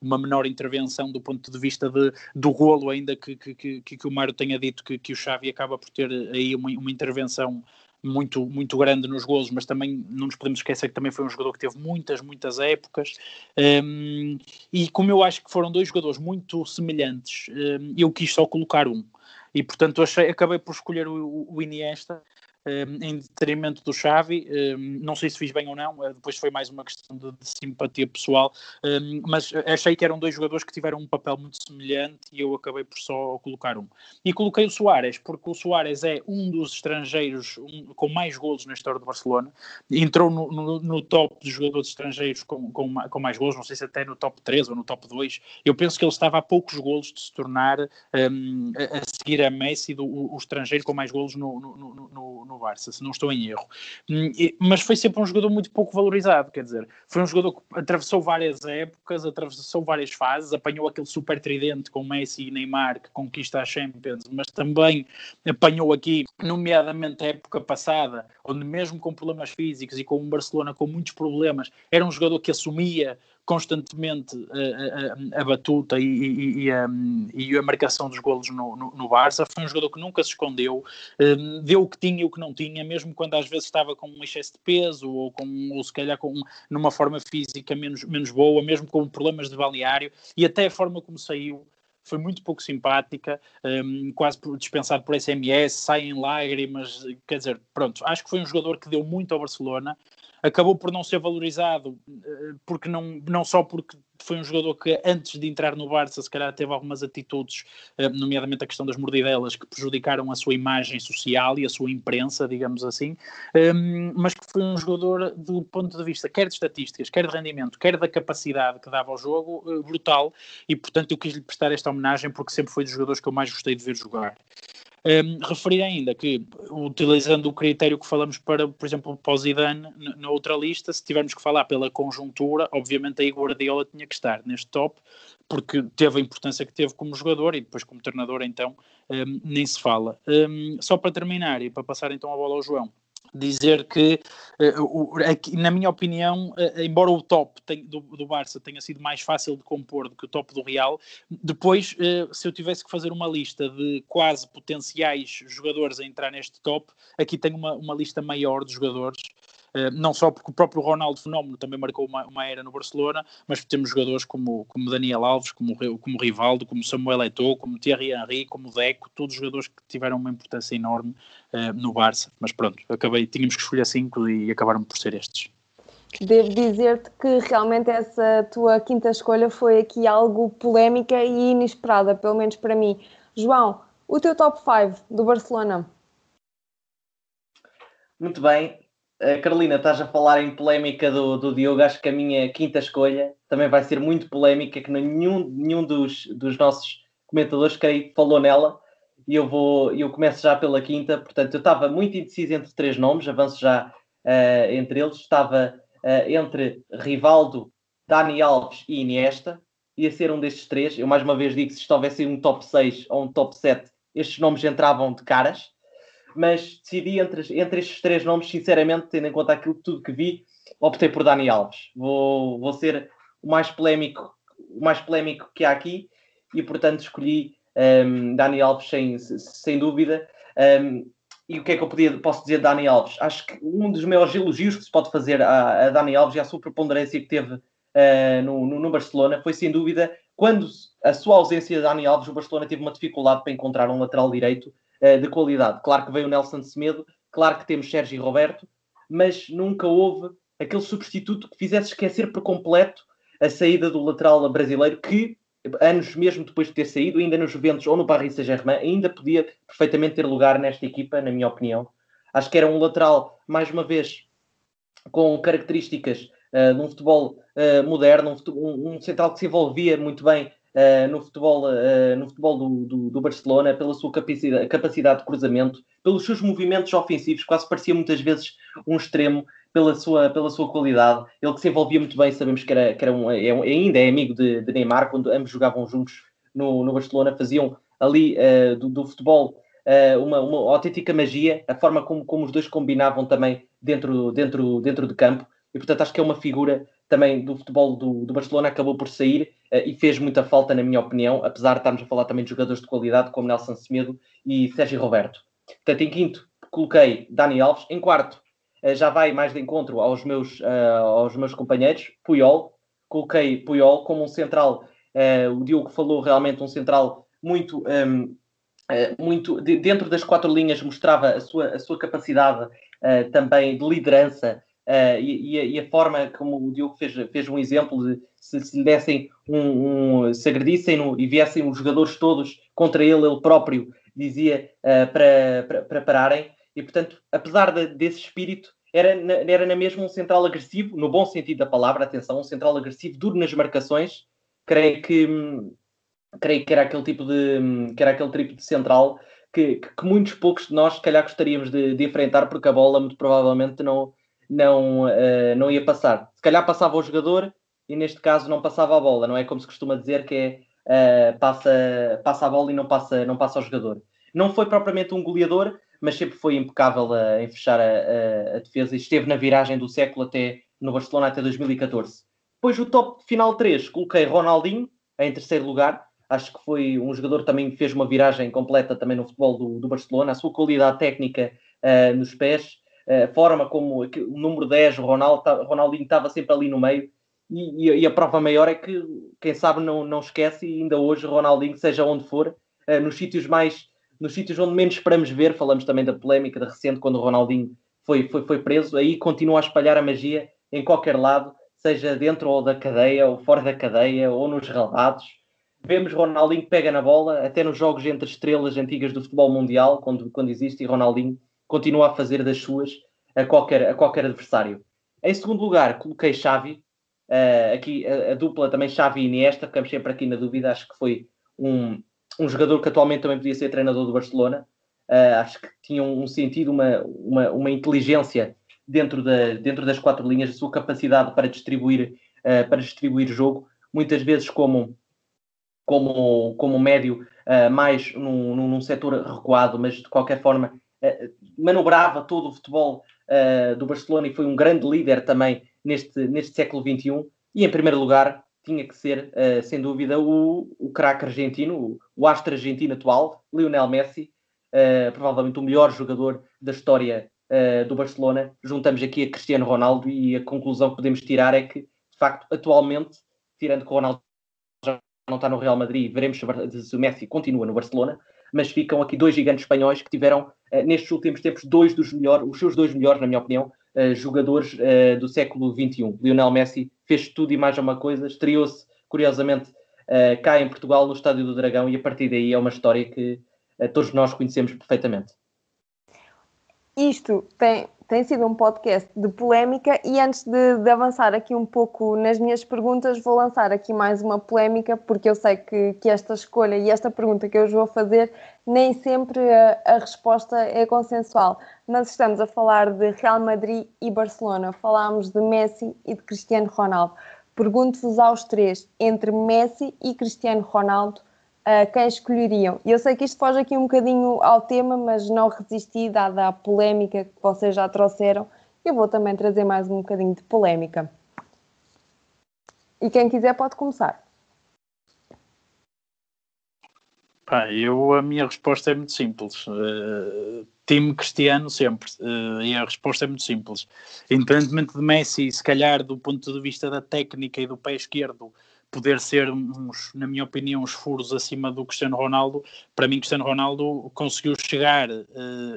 uma menor intervenção do ponto de vista de, do golo, ainda que, que, que, que o Mário tenha dito que, que o Xavi acaba por ter aí uma, uma intervenção muito, muito grande nos golos, mas também não nos podemos esquecer que também foi um jogador que teve muitas, muitas épocas. Um, e como eu acho que foram dois jogadores muito semelhantes, um, eu quis só colocar um. E portanto achei, acabei por escolher o, o Iniesta em detrimento do Xavi. Não sei se fiz bem ou não, eh, depois foi mais uma questão de, de, simpatia pessoal, mas achei que eram dois jogadores que tiveram um papel muito semelhante e eu acabei por só colocar um. E coloquei o Soares, porque o Soares é um dos estrangeiros um, com mais golos na história do Barcelona, entrou no, no, no top de jogadores estrangeiros com, com, com, mais golos, não sei se até no top 3 ou no top 2. Eu penso que ele estava a poucos golos de se tornar um, a, a, seguir a Messi, do, o, o estrangeiro com mais golos no, no no Barça, se não estou em erro. Hum, mas foi sempre um jogador muito pouco valorizado, quer dizer, foi um jogador que atravessou várias épocas, atravessou várias fases, apanhou aquele super tridente com Messi e Neymar que conquista a Champions, mas também apanhou aqui, nomeadamente a época passada, onde mesmo com problemas físicos e com um Barcelona com muitos problemas, era um jogador que assumia constantemente a, a, a batuta e, e, e, a, e, a, marcação dos golos no, no, no, Barça. Foi um jogador que nunca se escondeu, deu o que tinha e o que não tinha, mesmo quando às vezes estava com um excesso de peso ou, com, ou se calhar com, numa forma física menos, menos boa, mesmo com problemas de balneário e até a forma como saiu foi muito pouco simpática, um, quase dispensado por SMS, sai em lágrimas, quer dizer, pronto, acho que foi um jogador que deu muito ao Barcelona, acabou por não ser valorizado, eh, porque não, não só porque foi um jogador que antes de entrar no Barça se calhar teve algumas atitudes, eh, nomeadamente a questão das mordidelas, que prejudicaram a sua imagem social e a sua imprensa, digamos assim, ehm, mas que foi um jogador do ponto de vista quer de estatísticas, quer de rendimento, quer da capacidade que dava ao jogo, eh, brutal, e portanto eu quis lhe prestar esta homenagem porque sempre foi dos jogadores que eu mais gostei de ver jogar. Um, referir ainda que, utilizando o critério que falamos para, por exemplo, para o Zidane, na outra lista, se tivermos que falar pela conjuntura, obviamente aí Guardiola tinha que estar neste top, porque teve a importância que teve como jogador e depois como treinador, então, um, nem se fala. Um, só para terminar e para passar então a bola ao João, dizer que, uh, na minha opinião, uh, embora o top do, Barça tenha sido mais fácil de compor do que o top do Real, depois, se eu tivesse que fazer uma lista de quase potenciais jogadores a entrar neste top, aqui tenho uma, uma lista maior de jogadores eh, não só porque o próprio Ronaldo Fenómeno também marcou uma, uma era no Barcelona, mas temos jogadores como, como Daniel Alves, como, como Rivaldo, como Samuel Eto'o, como Thierry Henry, como Deco, todos jogadores que tiveram uma importância enorme uh, no Barça, mas pronto, acabei, tínhamos que escolher cinco e acabaram por ser estes.
Devo dizer-te que realmente essa tua quinta escolha foi aqui algo polémica e inesperada, pelo menos para mim. João, o teu top 5 do Barcelona?
Muito bem, Carolina, estás a falar em polémica do, do Diogo. Acho que a minha quinta escolha também vai ser muito polémica, que nenhum, nenhum dos, dos nossos comentadores creio, falou nela. E eu vou, eu começo já pela quinta. Portanto, eu estava muito indeciso entre três nomes, avanço já uh, entre eles. Estava uh, entre Rivaldo, Dani Alves e Iniesta. Ia ser um destes três. Eu mais uma vez digo: se isto houvesse um top 6 ou um top 7, estes nomes entravam de caras mas decidi entre, entre estes três nomes, sinceramente, tendo em conta aquilo tudo que vi, optei por Dani Alves. Vou, vou ser o mais polémico, o mais polémico que há aqui e, portanto, escolhi um, Dani Alves sem, sem dúvida. Um, e o que é que eu podia, posso dizer de Dani Alves? Acho que um dos maiores elogios que se pode fazer a, a Dani Alves e a sua preponderância que teve uh, no, no, no, Barcelona foi, sem dúvida, quando a sua ausência de Dani Alves, o Barcelona teve uma dificuldade para encontrar um lateral direito uh, de qualidade. Claro que veio o Nelson Semedo, claro que temos Sérgio Roberto, mas nunca houve aquele substituto que fizesse esquecer por completo a saída do lateral brasileiro que, anos mesmo depois de ter saído, ainda nos Juventus ou no Paris Saint-Germain, ainda podia perfeitamente ter lugar nesta equipa, na minha opinião. Acho que era um lateral, mais uma vez, com características uh, de um futebol uh, moderno, um, um, central que se envolvia muito bem uh, no futebol, uh, no futebol do, do, do, Barcelona, pela sua capacidade, capacidade de cruzamento, pelos seus movimentos ofensivos, quase parecia muitas vezes um extremo, pela sua, pela sua qualidade. Ele que se envolvia muito bem, sabemos que, era, que era um, é, ainda é amigo de, de, Neymar, quando ambos jogavam juntos no, no Barcelona, faziam ali uh, do, do, futebol uma, uma autêntica magia, a forma como, como os dois combinavam também dentro, dentro, dentro de campo. E portanto acho que é uma figura também do futebol do, do Barcelona, acabou por sair uh, e fez muita falta, na minha opinião, apesar de estarmos a falar também de jogadores de qualidade como Nelson Semedo e Sérgio Roberto. Portanto, em quinto, coloquei Dani Alves. Em quarto, uh, já vai mais de encontro aos meus, uh, aos meus companheiros, Puyol. Coloquei Puyol como um central, o Diogo falou realmente um central muito. Um, muito de, dentro das quatro linhas mostrava a sua, a sua capacidade também de liderança Uh, e, e, a, forma como o Diogo fez, fez um exemplo de se, se lhe dessem um, um se agredissem e viessem os jogadores todos contra ele, ele próprio dizia uh, para, para, para, pararem. E portanto, apesar de, desse espírito, era na, era na mesma um central agressivo, no bom sentido da palavra, atenção, um central agressivo, duro nas marcações. Creio que, hum, creio que era aquele tipo de, hum, que era aquele tipo de central que, que, muitos poucos de nós, se calhar, gostaríamos de, de enfrentar, porque a bola muito provavelmente não, não, uh, não ia passar. Se calhar passava o jogador e neste caso não passava a bola, não é como se costuma dizer que é uh, passa, passa a bola e não passa, não passa ao jogador. Não foi propriamente um goleador, mas sempre foi impecável a, em fechar a, a, a, defesa e esteve na viragem do século até no Barcelona até 2014. Depois o top final 3, coloquei Ronaldinho em terceiro lugar. Acho que foi um jogador também que fez uma viragem completa também no futebol do, do Barcelona. A sua qualidade técnica uh, nos pés, forma como o número 10, o Ronaldo, Ronaldinho estava sempre ali no meio. E, e, a prova maior é que, quem sabe, não, não esquece, e ainda hoje, Ronaldinho, seja onde for, uh, nos sítios mais, nos sítios onde menos esperamos ver, falamos também da polémica da recente, quando o Ronaldinho foi, foi, foi preso, aí continua a espalhar a magia em qualquer lado, seja dentro ou da cadeia, ou fora da cadeia, ou nos relevados. Vemos Ronaldinho pega na bola, até nos jogos entre estrelas antigas do futebol mundial, quando, quando existe, e Ronaldinho continua a fazer das suas a qualquer, a qualquer adversário. Em segundo lugar, coloquei Xavi, uh, aqui a, a, dupla também Xavi e Iniesta, ficamos sempre aqui na dúvida, acho que foi um, um jogador que atualmente também podia ser treinador do Barcelona, uh, acho que tinha um sentido, uma, uma, uma inteligência dentro, da, dentro das quatro linhas, a sua capacidade para distribuir, uh, para distribuir jogo, muitas vezes como, como, como médio, uh, mais num, num, num setor recuado, mas de qualquer forma manobrava todo o futebol do Barcelona e foi um grande líder também neste, neste século XXI. E em primeiro lugar, tinha que ser, sem dúvida, o, o craque argentino, o, o astro argentino atual, Lionel Messi, provavelmente o melhor jogador da história do Barcelona, juntamos aqui a Cristiano Ronaldo e a conclusão que podemos tirar é que, de facto, atualmente, tirando que o Ronaldo já não está no Real Madrid, veremos se o Messi continua no Barcelona, mas ficam aqui dois gigantes espanhóis que tiveram, nestes últimos tempos, dois dos melhores, os seus dois melhores, na minha opinião, uh, jogadores do século XXI. Lionel Messi fez tudo e mais uma coisa, estreou-se, curiosamente, cá em Portugal, no Estádio do Dragão, e a partir daí é uma história que todos nós conhecemos perfeitamente.
Isto tem, tem sido um podcast de polémica e antes de, de, avançar aqui um pouco nas minhas perguntas, vou lançar aqui mais uma polémica, porque eu sei que, que esta escolha e esta pergunta que eu vos vou fazer, nem sempre a, a, resposta é consensual. Mas estamos a falar de Real Madrid e Barcelona, falámos de Messi e de Cristiano Ronaldo. Pergunto-vos aos três, entre Messi e Cristiano Ronaldo, uh, quem escolheriam. E eu sei que isto foge aqui um bocadinho ao tema, mas não resisti, dada a polémica que vocês já trouxeram. Eu vou também trazer mais um bocadinho de polémica. E quem quiser pode começar.
Pá, eu, a minha resposta é muito simples. Uh, time Cristiano sempre. Uh, e a resposta é muito simples. Independentemente de Messi, se calhar do ponto de vista da técnica e do pé esquerdo, poder ser uns, na minha opinião, uns furos acima do Cristiano Ronaldo, para mim Cristiano Ronaldo conseguiu chegar, uh,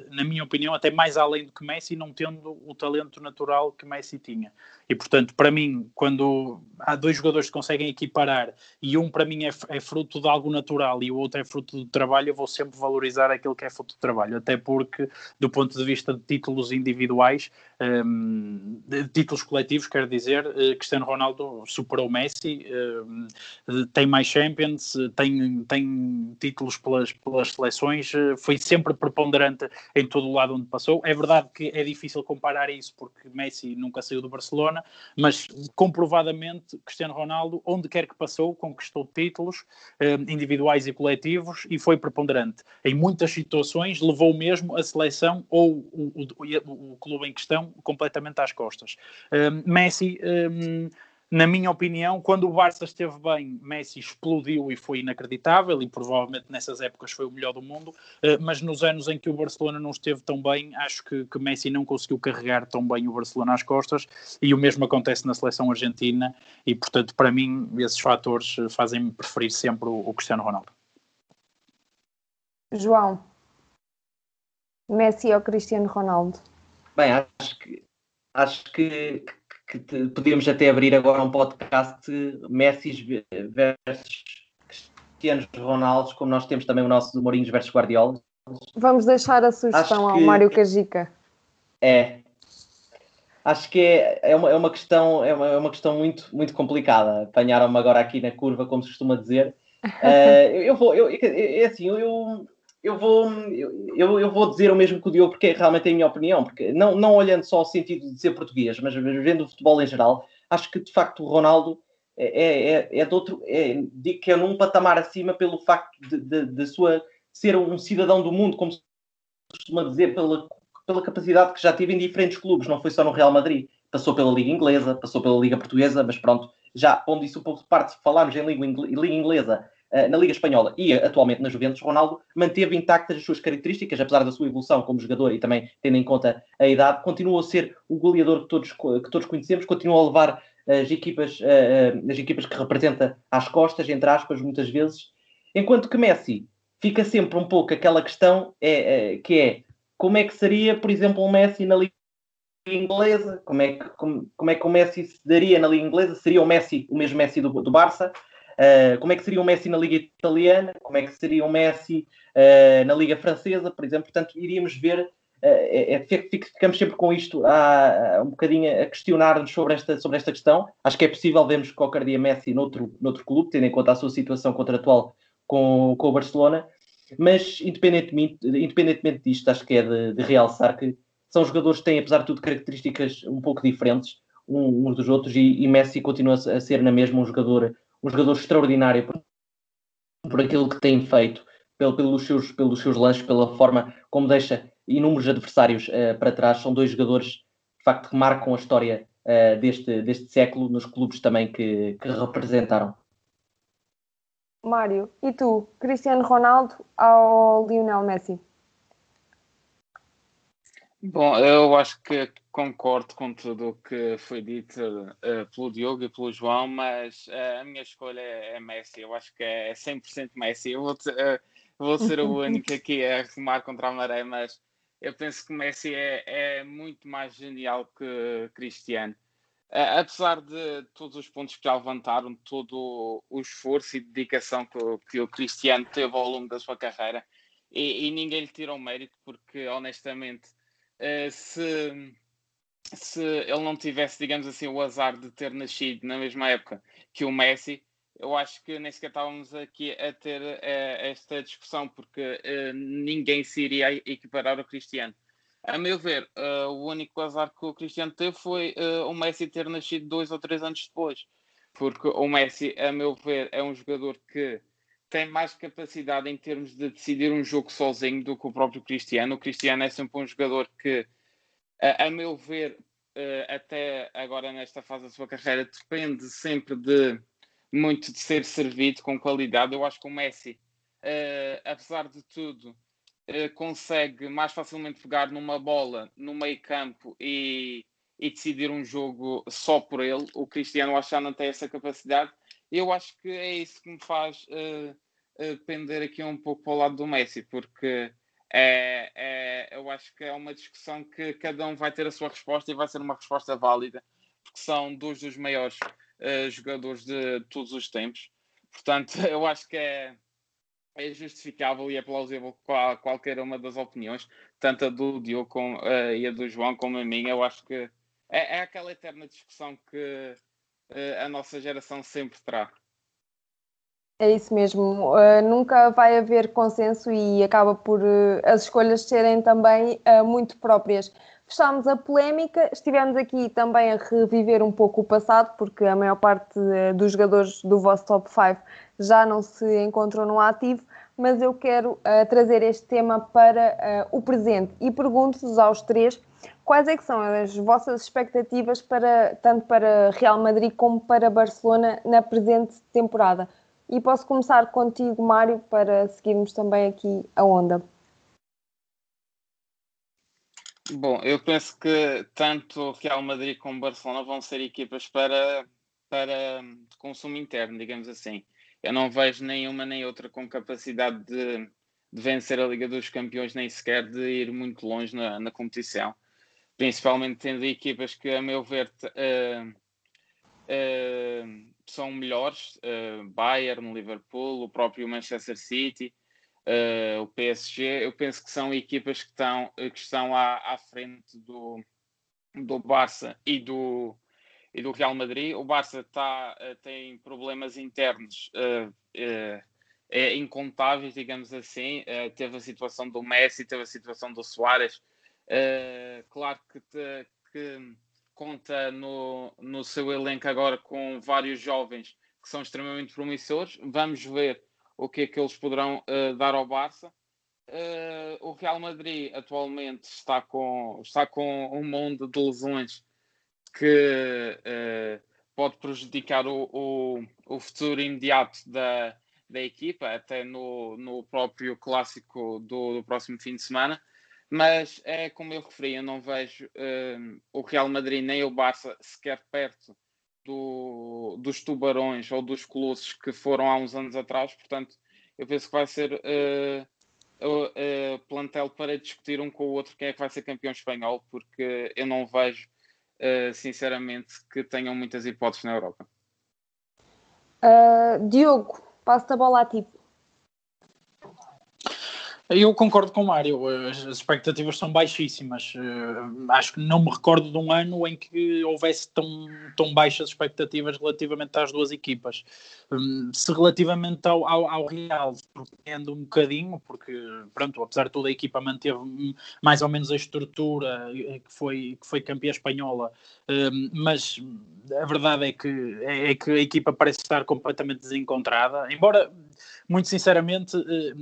na minha opinião, até mais além do que Messi, não tendo o talento natural que Messi tinha. E, portanto, para mim, quando há dois jogadores que conseguem equiparar e um para mim é, é, fruto de algo natural e o outro é fruto do trabalho, eu vou sempre valorizar aquilo que é fruto do trabalho, até porque, do ponto de vista de títulos individuais, um, de títulos coletivos, quero dizer, uh, Cristiano Ronaldo superou Messi, uh, tem mais Champions, tem, tem títulos pelas, pelas seleções, uh, foi sempre preponderante em todo o lado onde passou. É verdade que é difícil comparar isso porque Messi nunca saiu do Barcelona Barcelona, mas comprovadamente Cristiano Ronaldo, onde quer que passou, conquistou títulos eh, individuais e coletivos e foi preponderante. Em muitas situações levou mesmo a seleção ou o, o, o clube em questão completamente às costas. Eh, Messi eh, na minha opinião, quando o Barça esteve bem, Messi explodiu e foi inacreditável, e provavelmente nessas épocas foi o melhor do mundo, eh, mas nos anos em que o Barcelona não esteve tão bem, acho que, que Messi não conseguiu carregar tão bem o Barcelona às costas, e o mesmo acontece na seleção argentina, e portanto, para mim, esses fatores fazem-me preferir sempre o, o Cristiano Ronaldo.
João, Messi ou Cristiano Ronaldo?
Bem, acho que acho que, que te, podíamos até abrir agora um podcast Messi versus Cristianos Ronaldos, como nós temos também o nosso Mourinhos versus Guardiola.
Vamos deixar a sugestão ao Mário Cajica.
É. Acho que é, é, uma, é uma questão, é uma, é uma questão muito, muito complicada. Apanharam-me agora aqui na curva, como se costuma dizer. Uh, eu, eu, vou, eu, é assim, eu, eu eu vou, eu, eu vou dizer o mesmo que o Diogo, porque é realmente é a minha opinião, porque não, não olhando só ao sentido de ser português, mas vendo o futebol em geral, acho que de facto o Ronaldo é, é, é, é de outro, é, digo que é num patamar acima pelo facto de, de, de sua ser um cidadão do mundo, como se costuma dizer, pela, pela capacidade que já teve em diferentes clubes, não foi só no Real Madrid, passou pela Liga Inglesa, passou pela Liga Portuguesa, mas pronto, já pondo isso de parte, falarmos em Liga, Inglesa, na Liga Espanhola e atualmente na Juventus, Ronaldo manteve intactas as suas características, apesar da sua evolução como jogador e também tendo em conta a idade, continua a ser o goleador que todos, que todos conhecemos, continua a levar as equipas, uh, as equipas que representa às costas, entre aspas, muitas vezes, enquanto que Messi fica sempre um pouco aquela questão é, é, que é como é que seria, por exemplo, um Messi na Liga Inglesa? Como é, que, como, como é que o Messi se daria na Liga Inglesa? Seria o Messi o mesmo Messi do, do Barça? Uh, como é que seria o Messi na Liga Italiana? Como é que seria o Messi uh, na Liga Francesa, por exemplo? Portanto, iríamos ver, uh, é, é, ficamos sempre com isto a, a um bocadinho a questionar-nos sobre esta, sobre esta questão. Acho que é possível vermos qualquer dia Messi noutro, noutro clube, tendo em conta a sua situação contratual com, com o Barcelona, mas independentemente, independentemente disto, acho que é de, de, realçar que são jogadores que têm, apesar de tudo, características um pouco diferentes uns dos outros, e, e, Messi continua a ser na mesma um jogador, um jogador extraordinário por, por aquilo que tem feito, pelo, pelos, seus, pelos seus lances, pela forma como deixa inúmeros adversários uh, para trás. São dois jogadores, de facto, que marcam a história uh, deste, deste século nos clubes também que, que representaram.
Mário, e tu, Cristiano Ronaldo ou Lionel Messi?
Bom, eu acho que concordo com tudo o que foi dito uh, pelo Diogo e pelo João, mas uh, a minha escolha é, é, Messi. Eu acho que é 100% Messi. Eu vou, uh, vou ser o único aqui a remar contra a maré, mas eu penso que Messi é, é muito mais genial que Cristiano. Apesar de todos os pontos que já levantaram, todo o esforço e dedicação que, que o Cristiano teve ao longo da sua carreira, e, e ninguém lhe tira o mérito, porque honestamente, uh, se, se ele não tivesse, digamos assim, o azar de ter nascido na mesma época que o Messi, eu acho que nem sequer estávamos aqui a ter uh, esta discussão, porque ninguém se iria equiparar ao Cristiano. A meu ver, uh, o único azar que o Cristiano teve foi uh, o Messi ter nascido dois ou três anos depois. Porque o Messi, a meu ver, é um jogador que tem mais capacidade em termos de decidir um jogo sozinho do que o próprio Cristiano. O Cristiano é sempre um jogador que, a, a meu ver, uh, até agora nesta fase da sua carreira, depende sempre de muito de ser servido com qualidade. Eu acho que o Messi, apesar de tudo, eh, consegue mais facilmente pegar numa bola no meio campo e, e decidir um jogo só por ele. O Cristiano acho que não tem essa capacidade. Eu acho que é isso que me faz uh, uh, pender aqui um pouco para o lado do Messi, porque é, é, eu acho que é uma discussão que cada um vai ter a sua resposta e vai ser uma resposta válida, porque são dois dos maiores uh, jogadores de todos os tempos. Portanto, eu acho que é, é justificável e é plausível qual, qualquer uma das opiniões, tanto a do Diogo com, uh, e a do João como a minha. Eu acho que é, é aquela eterna discussão que a nossa geração sempre terá.
É isso mesmo, uh, nunca vai haver consenso e acaba por as escolhas serem também muito próprias. Fechámos a polémica, estivemos aqui também a reviver um pouco o passado, porque a maior parte dos jogadores do vosso top 5 já não se encontram no ativo, mas eu quero uh, trazer este tema para uh, o presente e pergunto-vos aos três quais é que são as vossas expectativas para tanto para Real Madrid como para Barcelona na presente temporada. E posso começar contigo, Mário, para seguirmos também aqui a onda.
Bom, eu penso que tanto Real Madrid como Barcelona vão ser equipas para, para consumo interno, digamos assim eu não vejo nenhuma nem outra com capacidade de, de vencer a Liga dos Campeões, nem sequer de ir muito longe na, na competição. Principalmente tendo equipas que, a meu ver, uh, uh, são melhores: uh, Bayern, Liverpool, o próprio Manchester City, o PSG. Eu penso que são equipas que estão, que estão à, à frente do, do Barça e do, e do Real Madrid. O Barça tá, tem problemas internos é, incontáveis, digamos assim. Uh, teve a situação do Messi, teve a situação do Soares. Uh, claro que, te, que, conta no, no seu elenco agora com vários jovens que são extremamente promissores. Vamos ver o que é que eles poderão uh, dar ao Barça. o Real Madrid atualmente está com, está com um mundo de lesões que pode prejudicar o, o, o futuro imediato da, da equipa, até no, no próprio clássico do, do, próximo fim de semana. Mas é como eu referi, eu não vejo um, o Real Madrid nem o Barça sequer perto do, dos tubarões ou dos colossos que foram há uns anos atrás, portanto, eu penso que vai ser uh, uh, plantel para discutir um com o outro quem é que vai ser campeão espanhol, porque eu não vejo, sinceramente, que tenham muitas hipóteses na Europa.
Uh, Diogo, Passo a bola a ti.
Eu concordo com o Mário, as expectativas são baixíssimas. Eh, acho que não me recordo de um ano em que houvesse tão, tão baixas expectativas relativamente às duas equipas. Hum, se relativamente ao, ao, ao Real, surpreende um bocadinho, porque, pronto, apesar de tudo, a equipa manteve mais ou menos a estrutura eh, que foi, que foi campeã espanhola, hum, mas a verdade é que, é, é que a equipa parece estar completamente desencontrada, embora muito sinceramente, eh,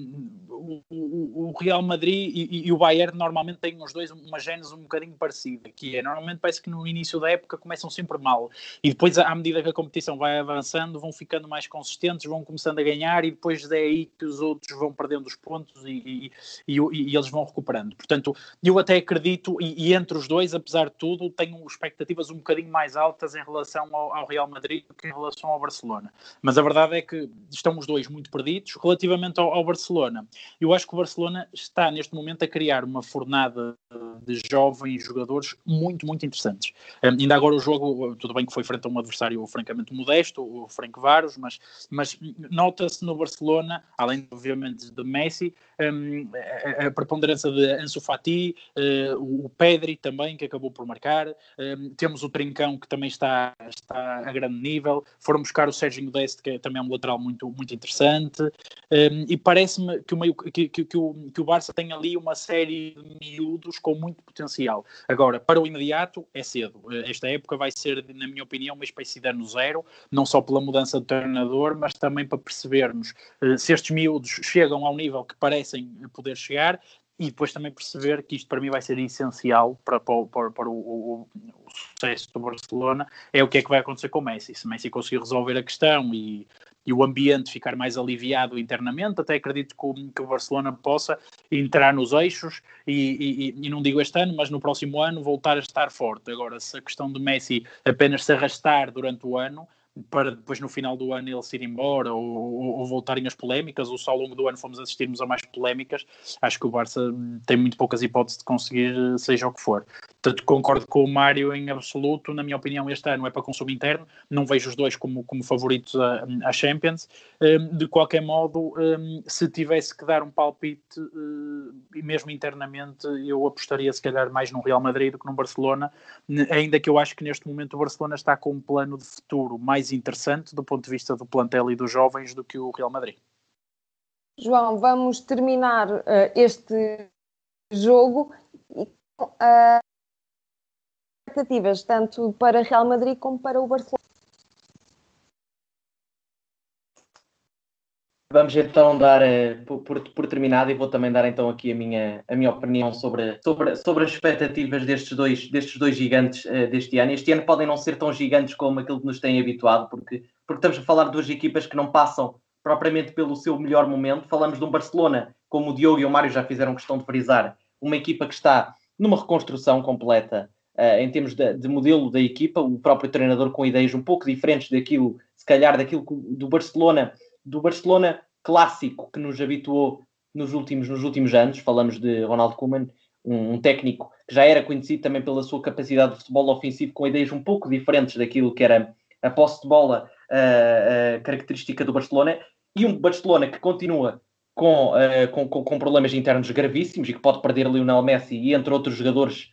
o, o Real Madrid e, e, o Bayern normalmente têm os dois uma gênese um bocadinho parecida, que é, normalmente parece que no início da época começam sempre mal, e depois, à medida que a competição vai avançando, vão ficando mais consistentes, vão começando a ganhar, e depois é aí que os outros vão perdendo os pontos e, e, e eles vão recuperando. Portanto, eu até acredito, e, entre os dois, apesar de tudo, tenho expectativas um bocadinho mais altas em relação ao, ao Real Madrid do que em relação ao Barcelona. Mas a verdade é que estão os dois muito perdidos relativamente ao, ao, Barcelona. Eu acho que o Barcelona está neste momento a criar uma fornada de jovens jogadores muito, muito interessantes. Um, ainda agora o jogo, tudo bem que foi frente a um adversário francamente modesto, o Frank Varos, mas, mas nota-se no Barcelona, além obviamente de Messi, um, a, a, preponderância de Ansu Fati, uh, o Pedri também, que acabou por marcar, um, temos o Trincão que também está, está a grande nível, foram buscar o Sérgio Deste, que é, também é um lateral muito, muito interessante, um, e parece-me que o, meio, que, que, que, o, que o Barça tem ali uma série de miúdos com muito potencial. Agora, para o imediato, é cedo. Eh, esta época vai ser, na minha opinião, uma espécie de ano zero, não só pela mudança de treinador, mas também para percebermos uh, se estes miúdos chegam ao nível que parecem poder chegar e depois também perceber que isto para mim vai ser essencial para, para, para, para o, o, o, sucesso do Barcelona, é o que é que vai acontecer com o Messi. Se Messi conseguir resolver a questão e e o ambiente ficar mais aliviado internamente, até acredito que o, que o Barcelona possa entrar nos eixos e, e, e, não digo este ano, mas no próximo ano voltar a estar forte. Agora, se a questão de Messi apenas se arrastar durante o ano, para depois no final do ano ele se ir embora ou, ou, ou, voltarem as polémicas, ou só ao longo do ano fomos assistirmos a mais polémicas, acho que o Barça tem muito poucas hipóteses de conseguir, seja o que for. Portanto, concordo com o Mário em absoluto, na minha opinião, este ano é para consumo interno, não vejo os dois como, como favoritos à, Champions. Um, de qualquer modo, um, se tivesse que dar um palpite, uh, e mesmo internamente, eu apostaria se calhar mais no Real Madrid do que no Barcelona, ainda que eu acho que neste momento o Barcelona está com um plano de futuro mais mais interessante do ponto de vista do plantel e dos jovens do que o Real Madrid.
João, vamos terminar uh, este jogo com uh, expectativas tanto para Real Madrid como para o Barcelona.
Vamos então dar uh, por, por, terminado e vou também dar então aqui a minha, a minha opinião sobre, sobre, sobre as expectativas destes dois, destes dois gigantes uh, deste ano. Este ano podem não ser tão gigantes como aquilo que nos tem habituado, porque, porque estamos a falar de duas equipas que não passam propriamente pelo seu melhor momento. Falamos de um Barcelona, como o Diogo e o Mário já fizeram questão de frisar, uma equipa que está numa reconstrução completa uh, em termos de, de, modelo da equipa, o próprio treinador com ideias um pouco diferentes daquilo, se calhar, daquilo do Barcelona do Barcelona clássico que nos habituou nos últimos, nos últimos anos. Falamos de Ronald Koeman, um, um, técnico que já era conhecido também pela sua capacidade de futebol ofensivo, com ideias um pouco diferentes daquilo que era a posse de bola uh, uh, característica do Barcelona, e um Barcelona que continua com, com, com, com, problemas internos gravíssimos e que pode perder Lionel Messi e entre outros jogadores,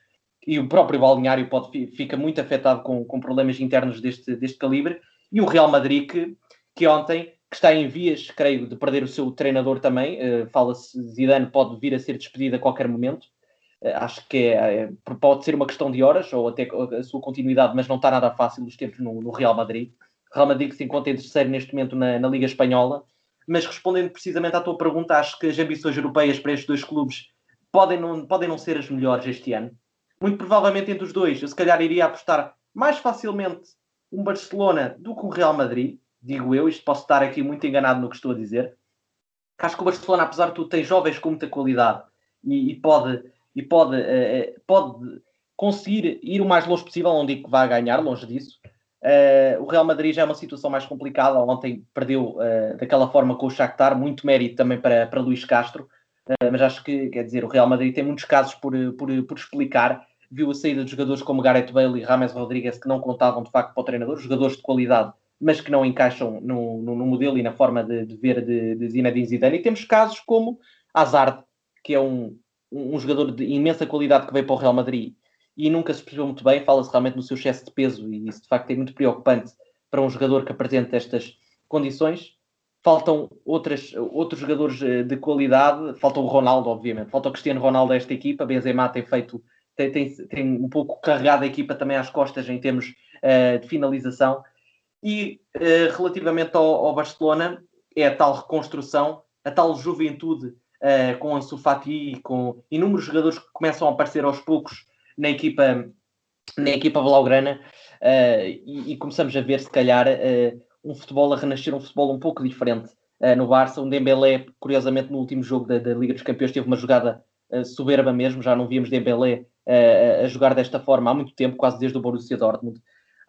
e o próprio balneário pode, fica muito afetado com, com problemas internos deste, deste calibre, e o Real Madrid que, que ontem que está em vias, creio, de perder o seu treinador também. Uh, Fala-se Zidane pode vir a ser despedido a qualquer momento. Uh, acho que é, é, pode ser uma questão de horas ou até a sua continuidade, mas não está nada fácil os tempos no, no Real Madrid. Real Madrid que se encontra em terceiro neste momento na, na Liga Espanhola. Mas respondendo precisamente à tua pergunta, acho que as ambições europeias para estes dois clubes podem não, podem não ser as melhores este ano. Muito provavelmente entre os dois, eu se calhar iria apostar mais facilmente um Barcelona do que um Real Madrid, digo eu, isto posso estar aqui muito enganado no que estou a dizer. Acho que o Barcelona, apesar de tudo, tem jovens com muita qualidade e, e pode, e pode, uh, pode conseguir ir o mais longe possível, onde digo que vai ganhar, longe disso. Uh, o Real Madrid já é uma situação mais complicada. Ontem perdeu uh, daquela forma com o Shakhtar, muito mérito também para, para Luís Castro. Mas acho que, quer dizer, o Real Madrid tem muitos casos por, por, por explicar. Viu a saída de jogadores como Gareth Bale e Rames Rodrigues que não contavam de facto para o treinador, jogadores de qualidade mas que não encaixam no, no, no modelo e na forma de, de ver de, de Zinedine Zidane. E temos casos como Hazard, que é um, um jogador de imensa qualidade que veio para o Real Madrid e nunca se percebeu muito bem, fala-se realmente no seu excesso de peso e isso de facto é muito preocupante para um jogador que apresenta estas condições. Faltam outras, outros jogadores eh, de qualidade, falta o Ronaldo, obviamente, falta o Cristiano Ronaldo a esta equipa, Benzema tem feito, tem, tem, tem um pouco carregado a equipa também às costas em termos uh, de finalização e uh, relativamente ao, ao, Barcelona, é a tal reconstrução, a tal juventude uh, com Ansu Fati, com inúmeros jogadores que começam a aparecer aos poucos na equipa, na equipa blaugrana uh, e, e, começamos a ver, se calhar, um futebol a renascer, um futebol um pouco diferente no Barça. Um Dembélé, curiosamente, no último jogo da, da Liga dos Campeões, teve uma jogada soberba mesmo, já não víamos Dembélé a jogar desta forma há muito tempo, quase desde o Borussia Dortmund.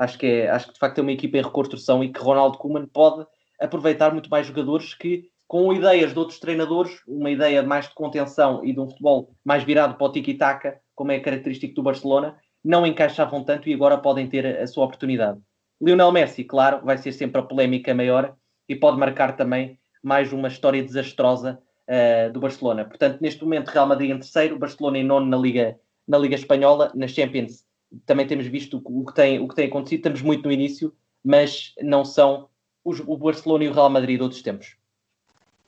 Acho que, é, acho que de facto é uma equipa em reconstrução e que Ronaldo Koeman pode aproveitar muito mais jogadores que, com ideias de outros treinadores, uma ideia mais de contenção e de um futebol mais virado para o tiki-taka, como é característico do Barcelona, não encaixavam tanto e agora podem ter a sua oportunidade. Lionel Messi, claro, vai ser sempre a polémica maior e pode marcar também mais uma história desastrosa uh, do Barcelona. Portanto, neste momento, Real Madrid em terceiro, Barcelona em nono na Liga, na Liga Espanhola, na Champions também temos visto o que tem, o que tem acontecido, estamos muito no início, mas não são os, o Barcelona e o Real Madrid de outros tempos.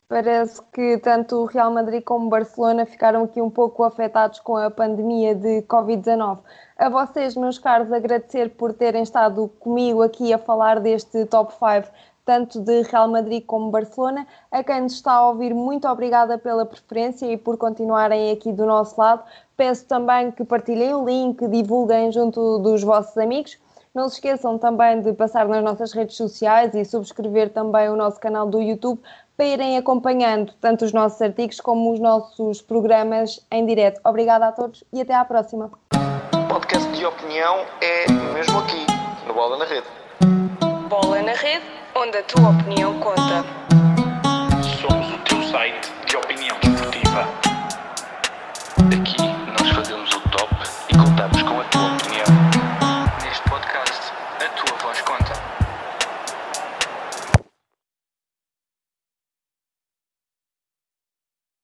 Parece que tanto o Real Madrid como o Barcelona ficaram aqui um pouco afetados com a pandemia de Covid-19. A vocês, meus caros, agradecer por terem estado comigo aqui a falar deste top 5 tanto de Real Madrid como Barcelona. A quem nos está a ouvir, muito obrigada pela preferência e por continuarem aqui do nosso lado. Peço também que partilhem o link, divulguem junto dos vossos amigos. Não se esqueçam também de passar nas nossas redes sociais e subscrever também o nosso canal do YouTube para irem acompanhando tanto os nossos artigos como os nossos programas em direto. Obrigada a todos e até à próxima.
Podcast de opinião é mesmo aqui, no Bola na Rede.
Bola na Rede onde a tua opinião conta.
Somos o teu site de opinião.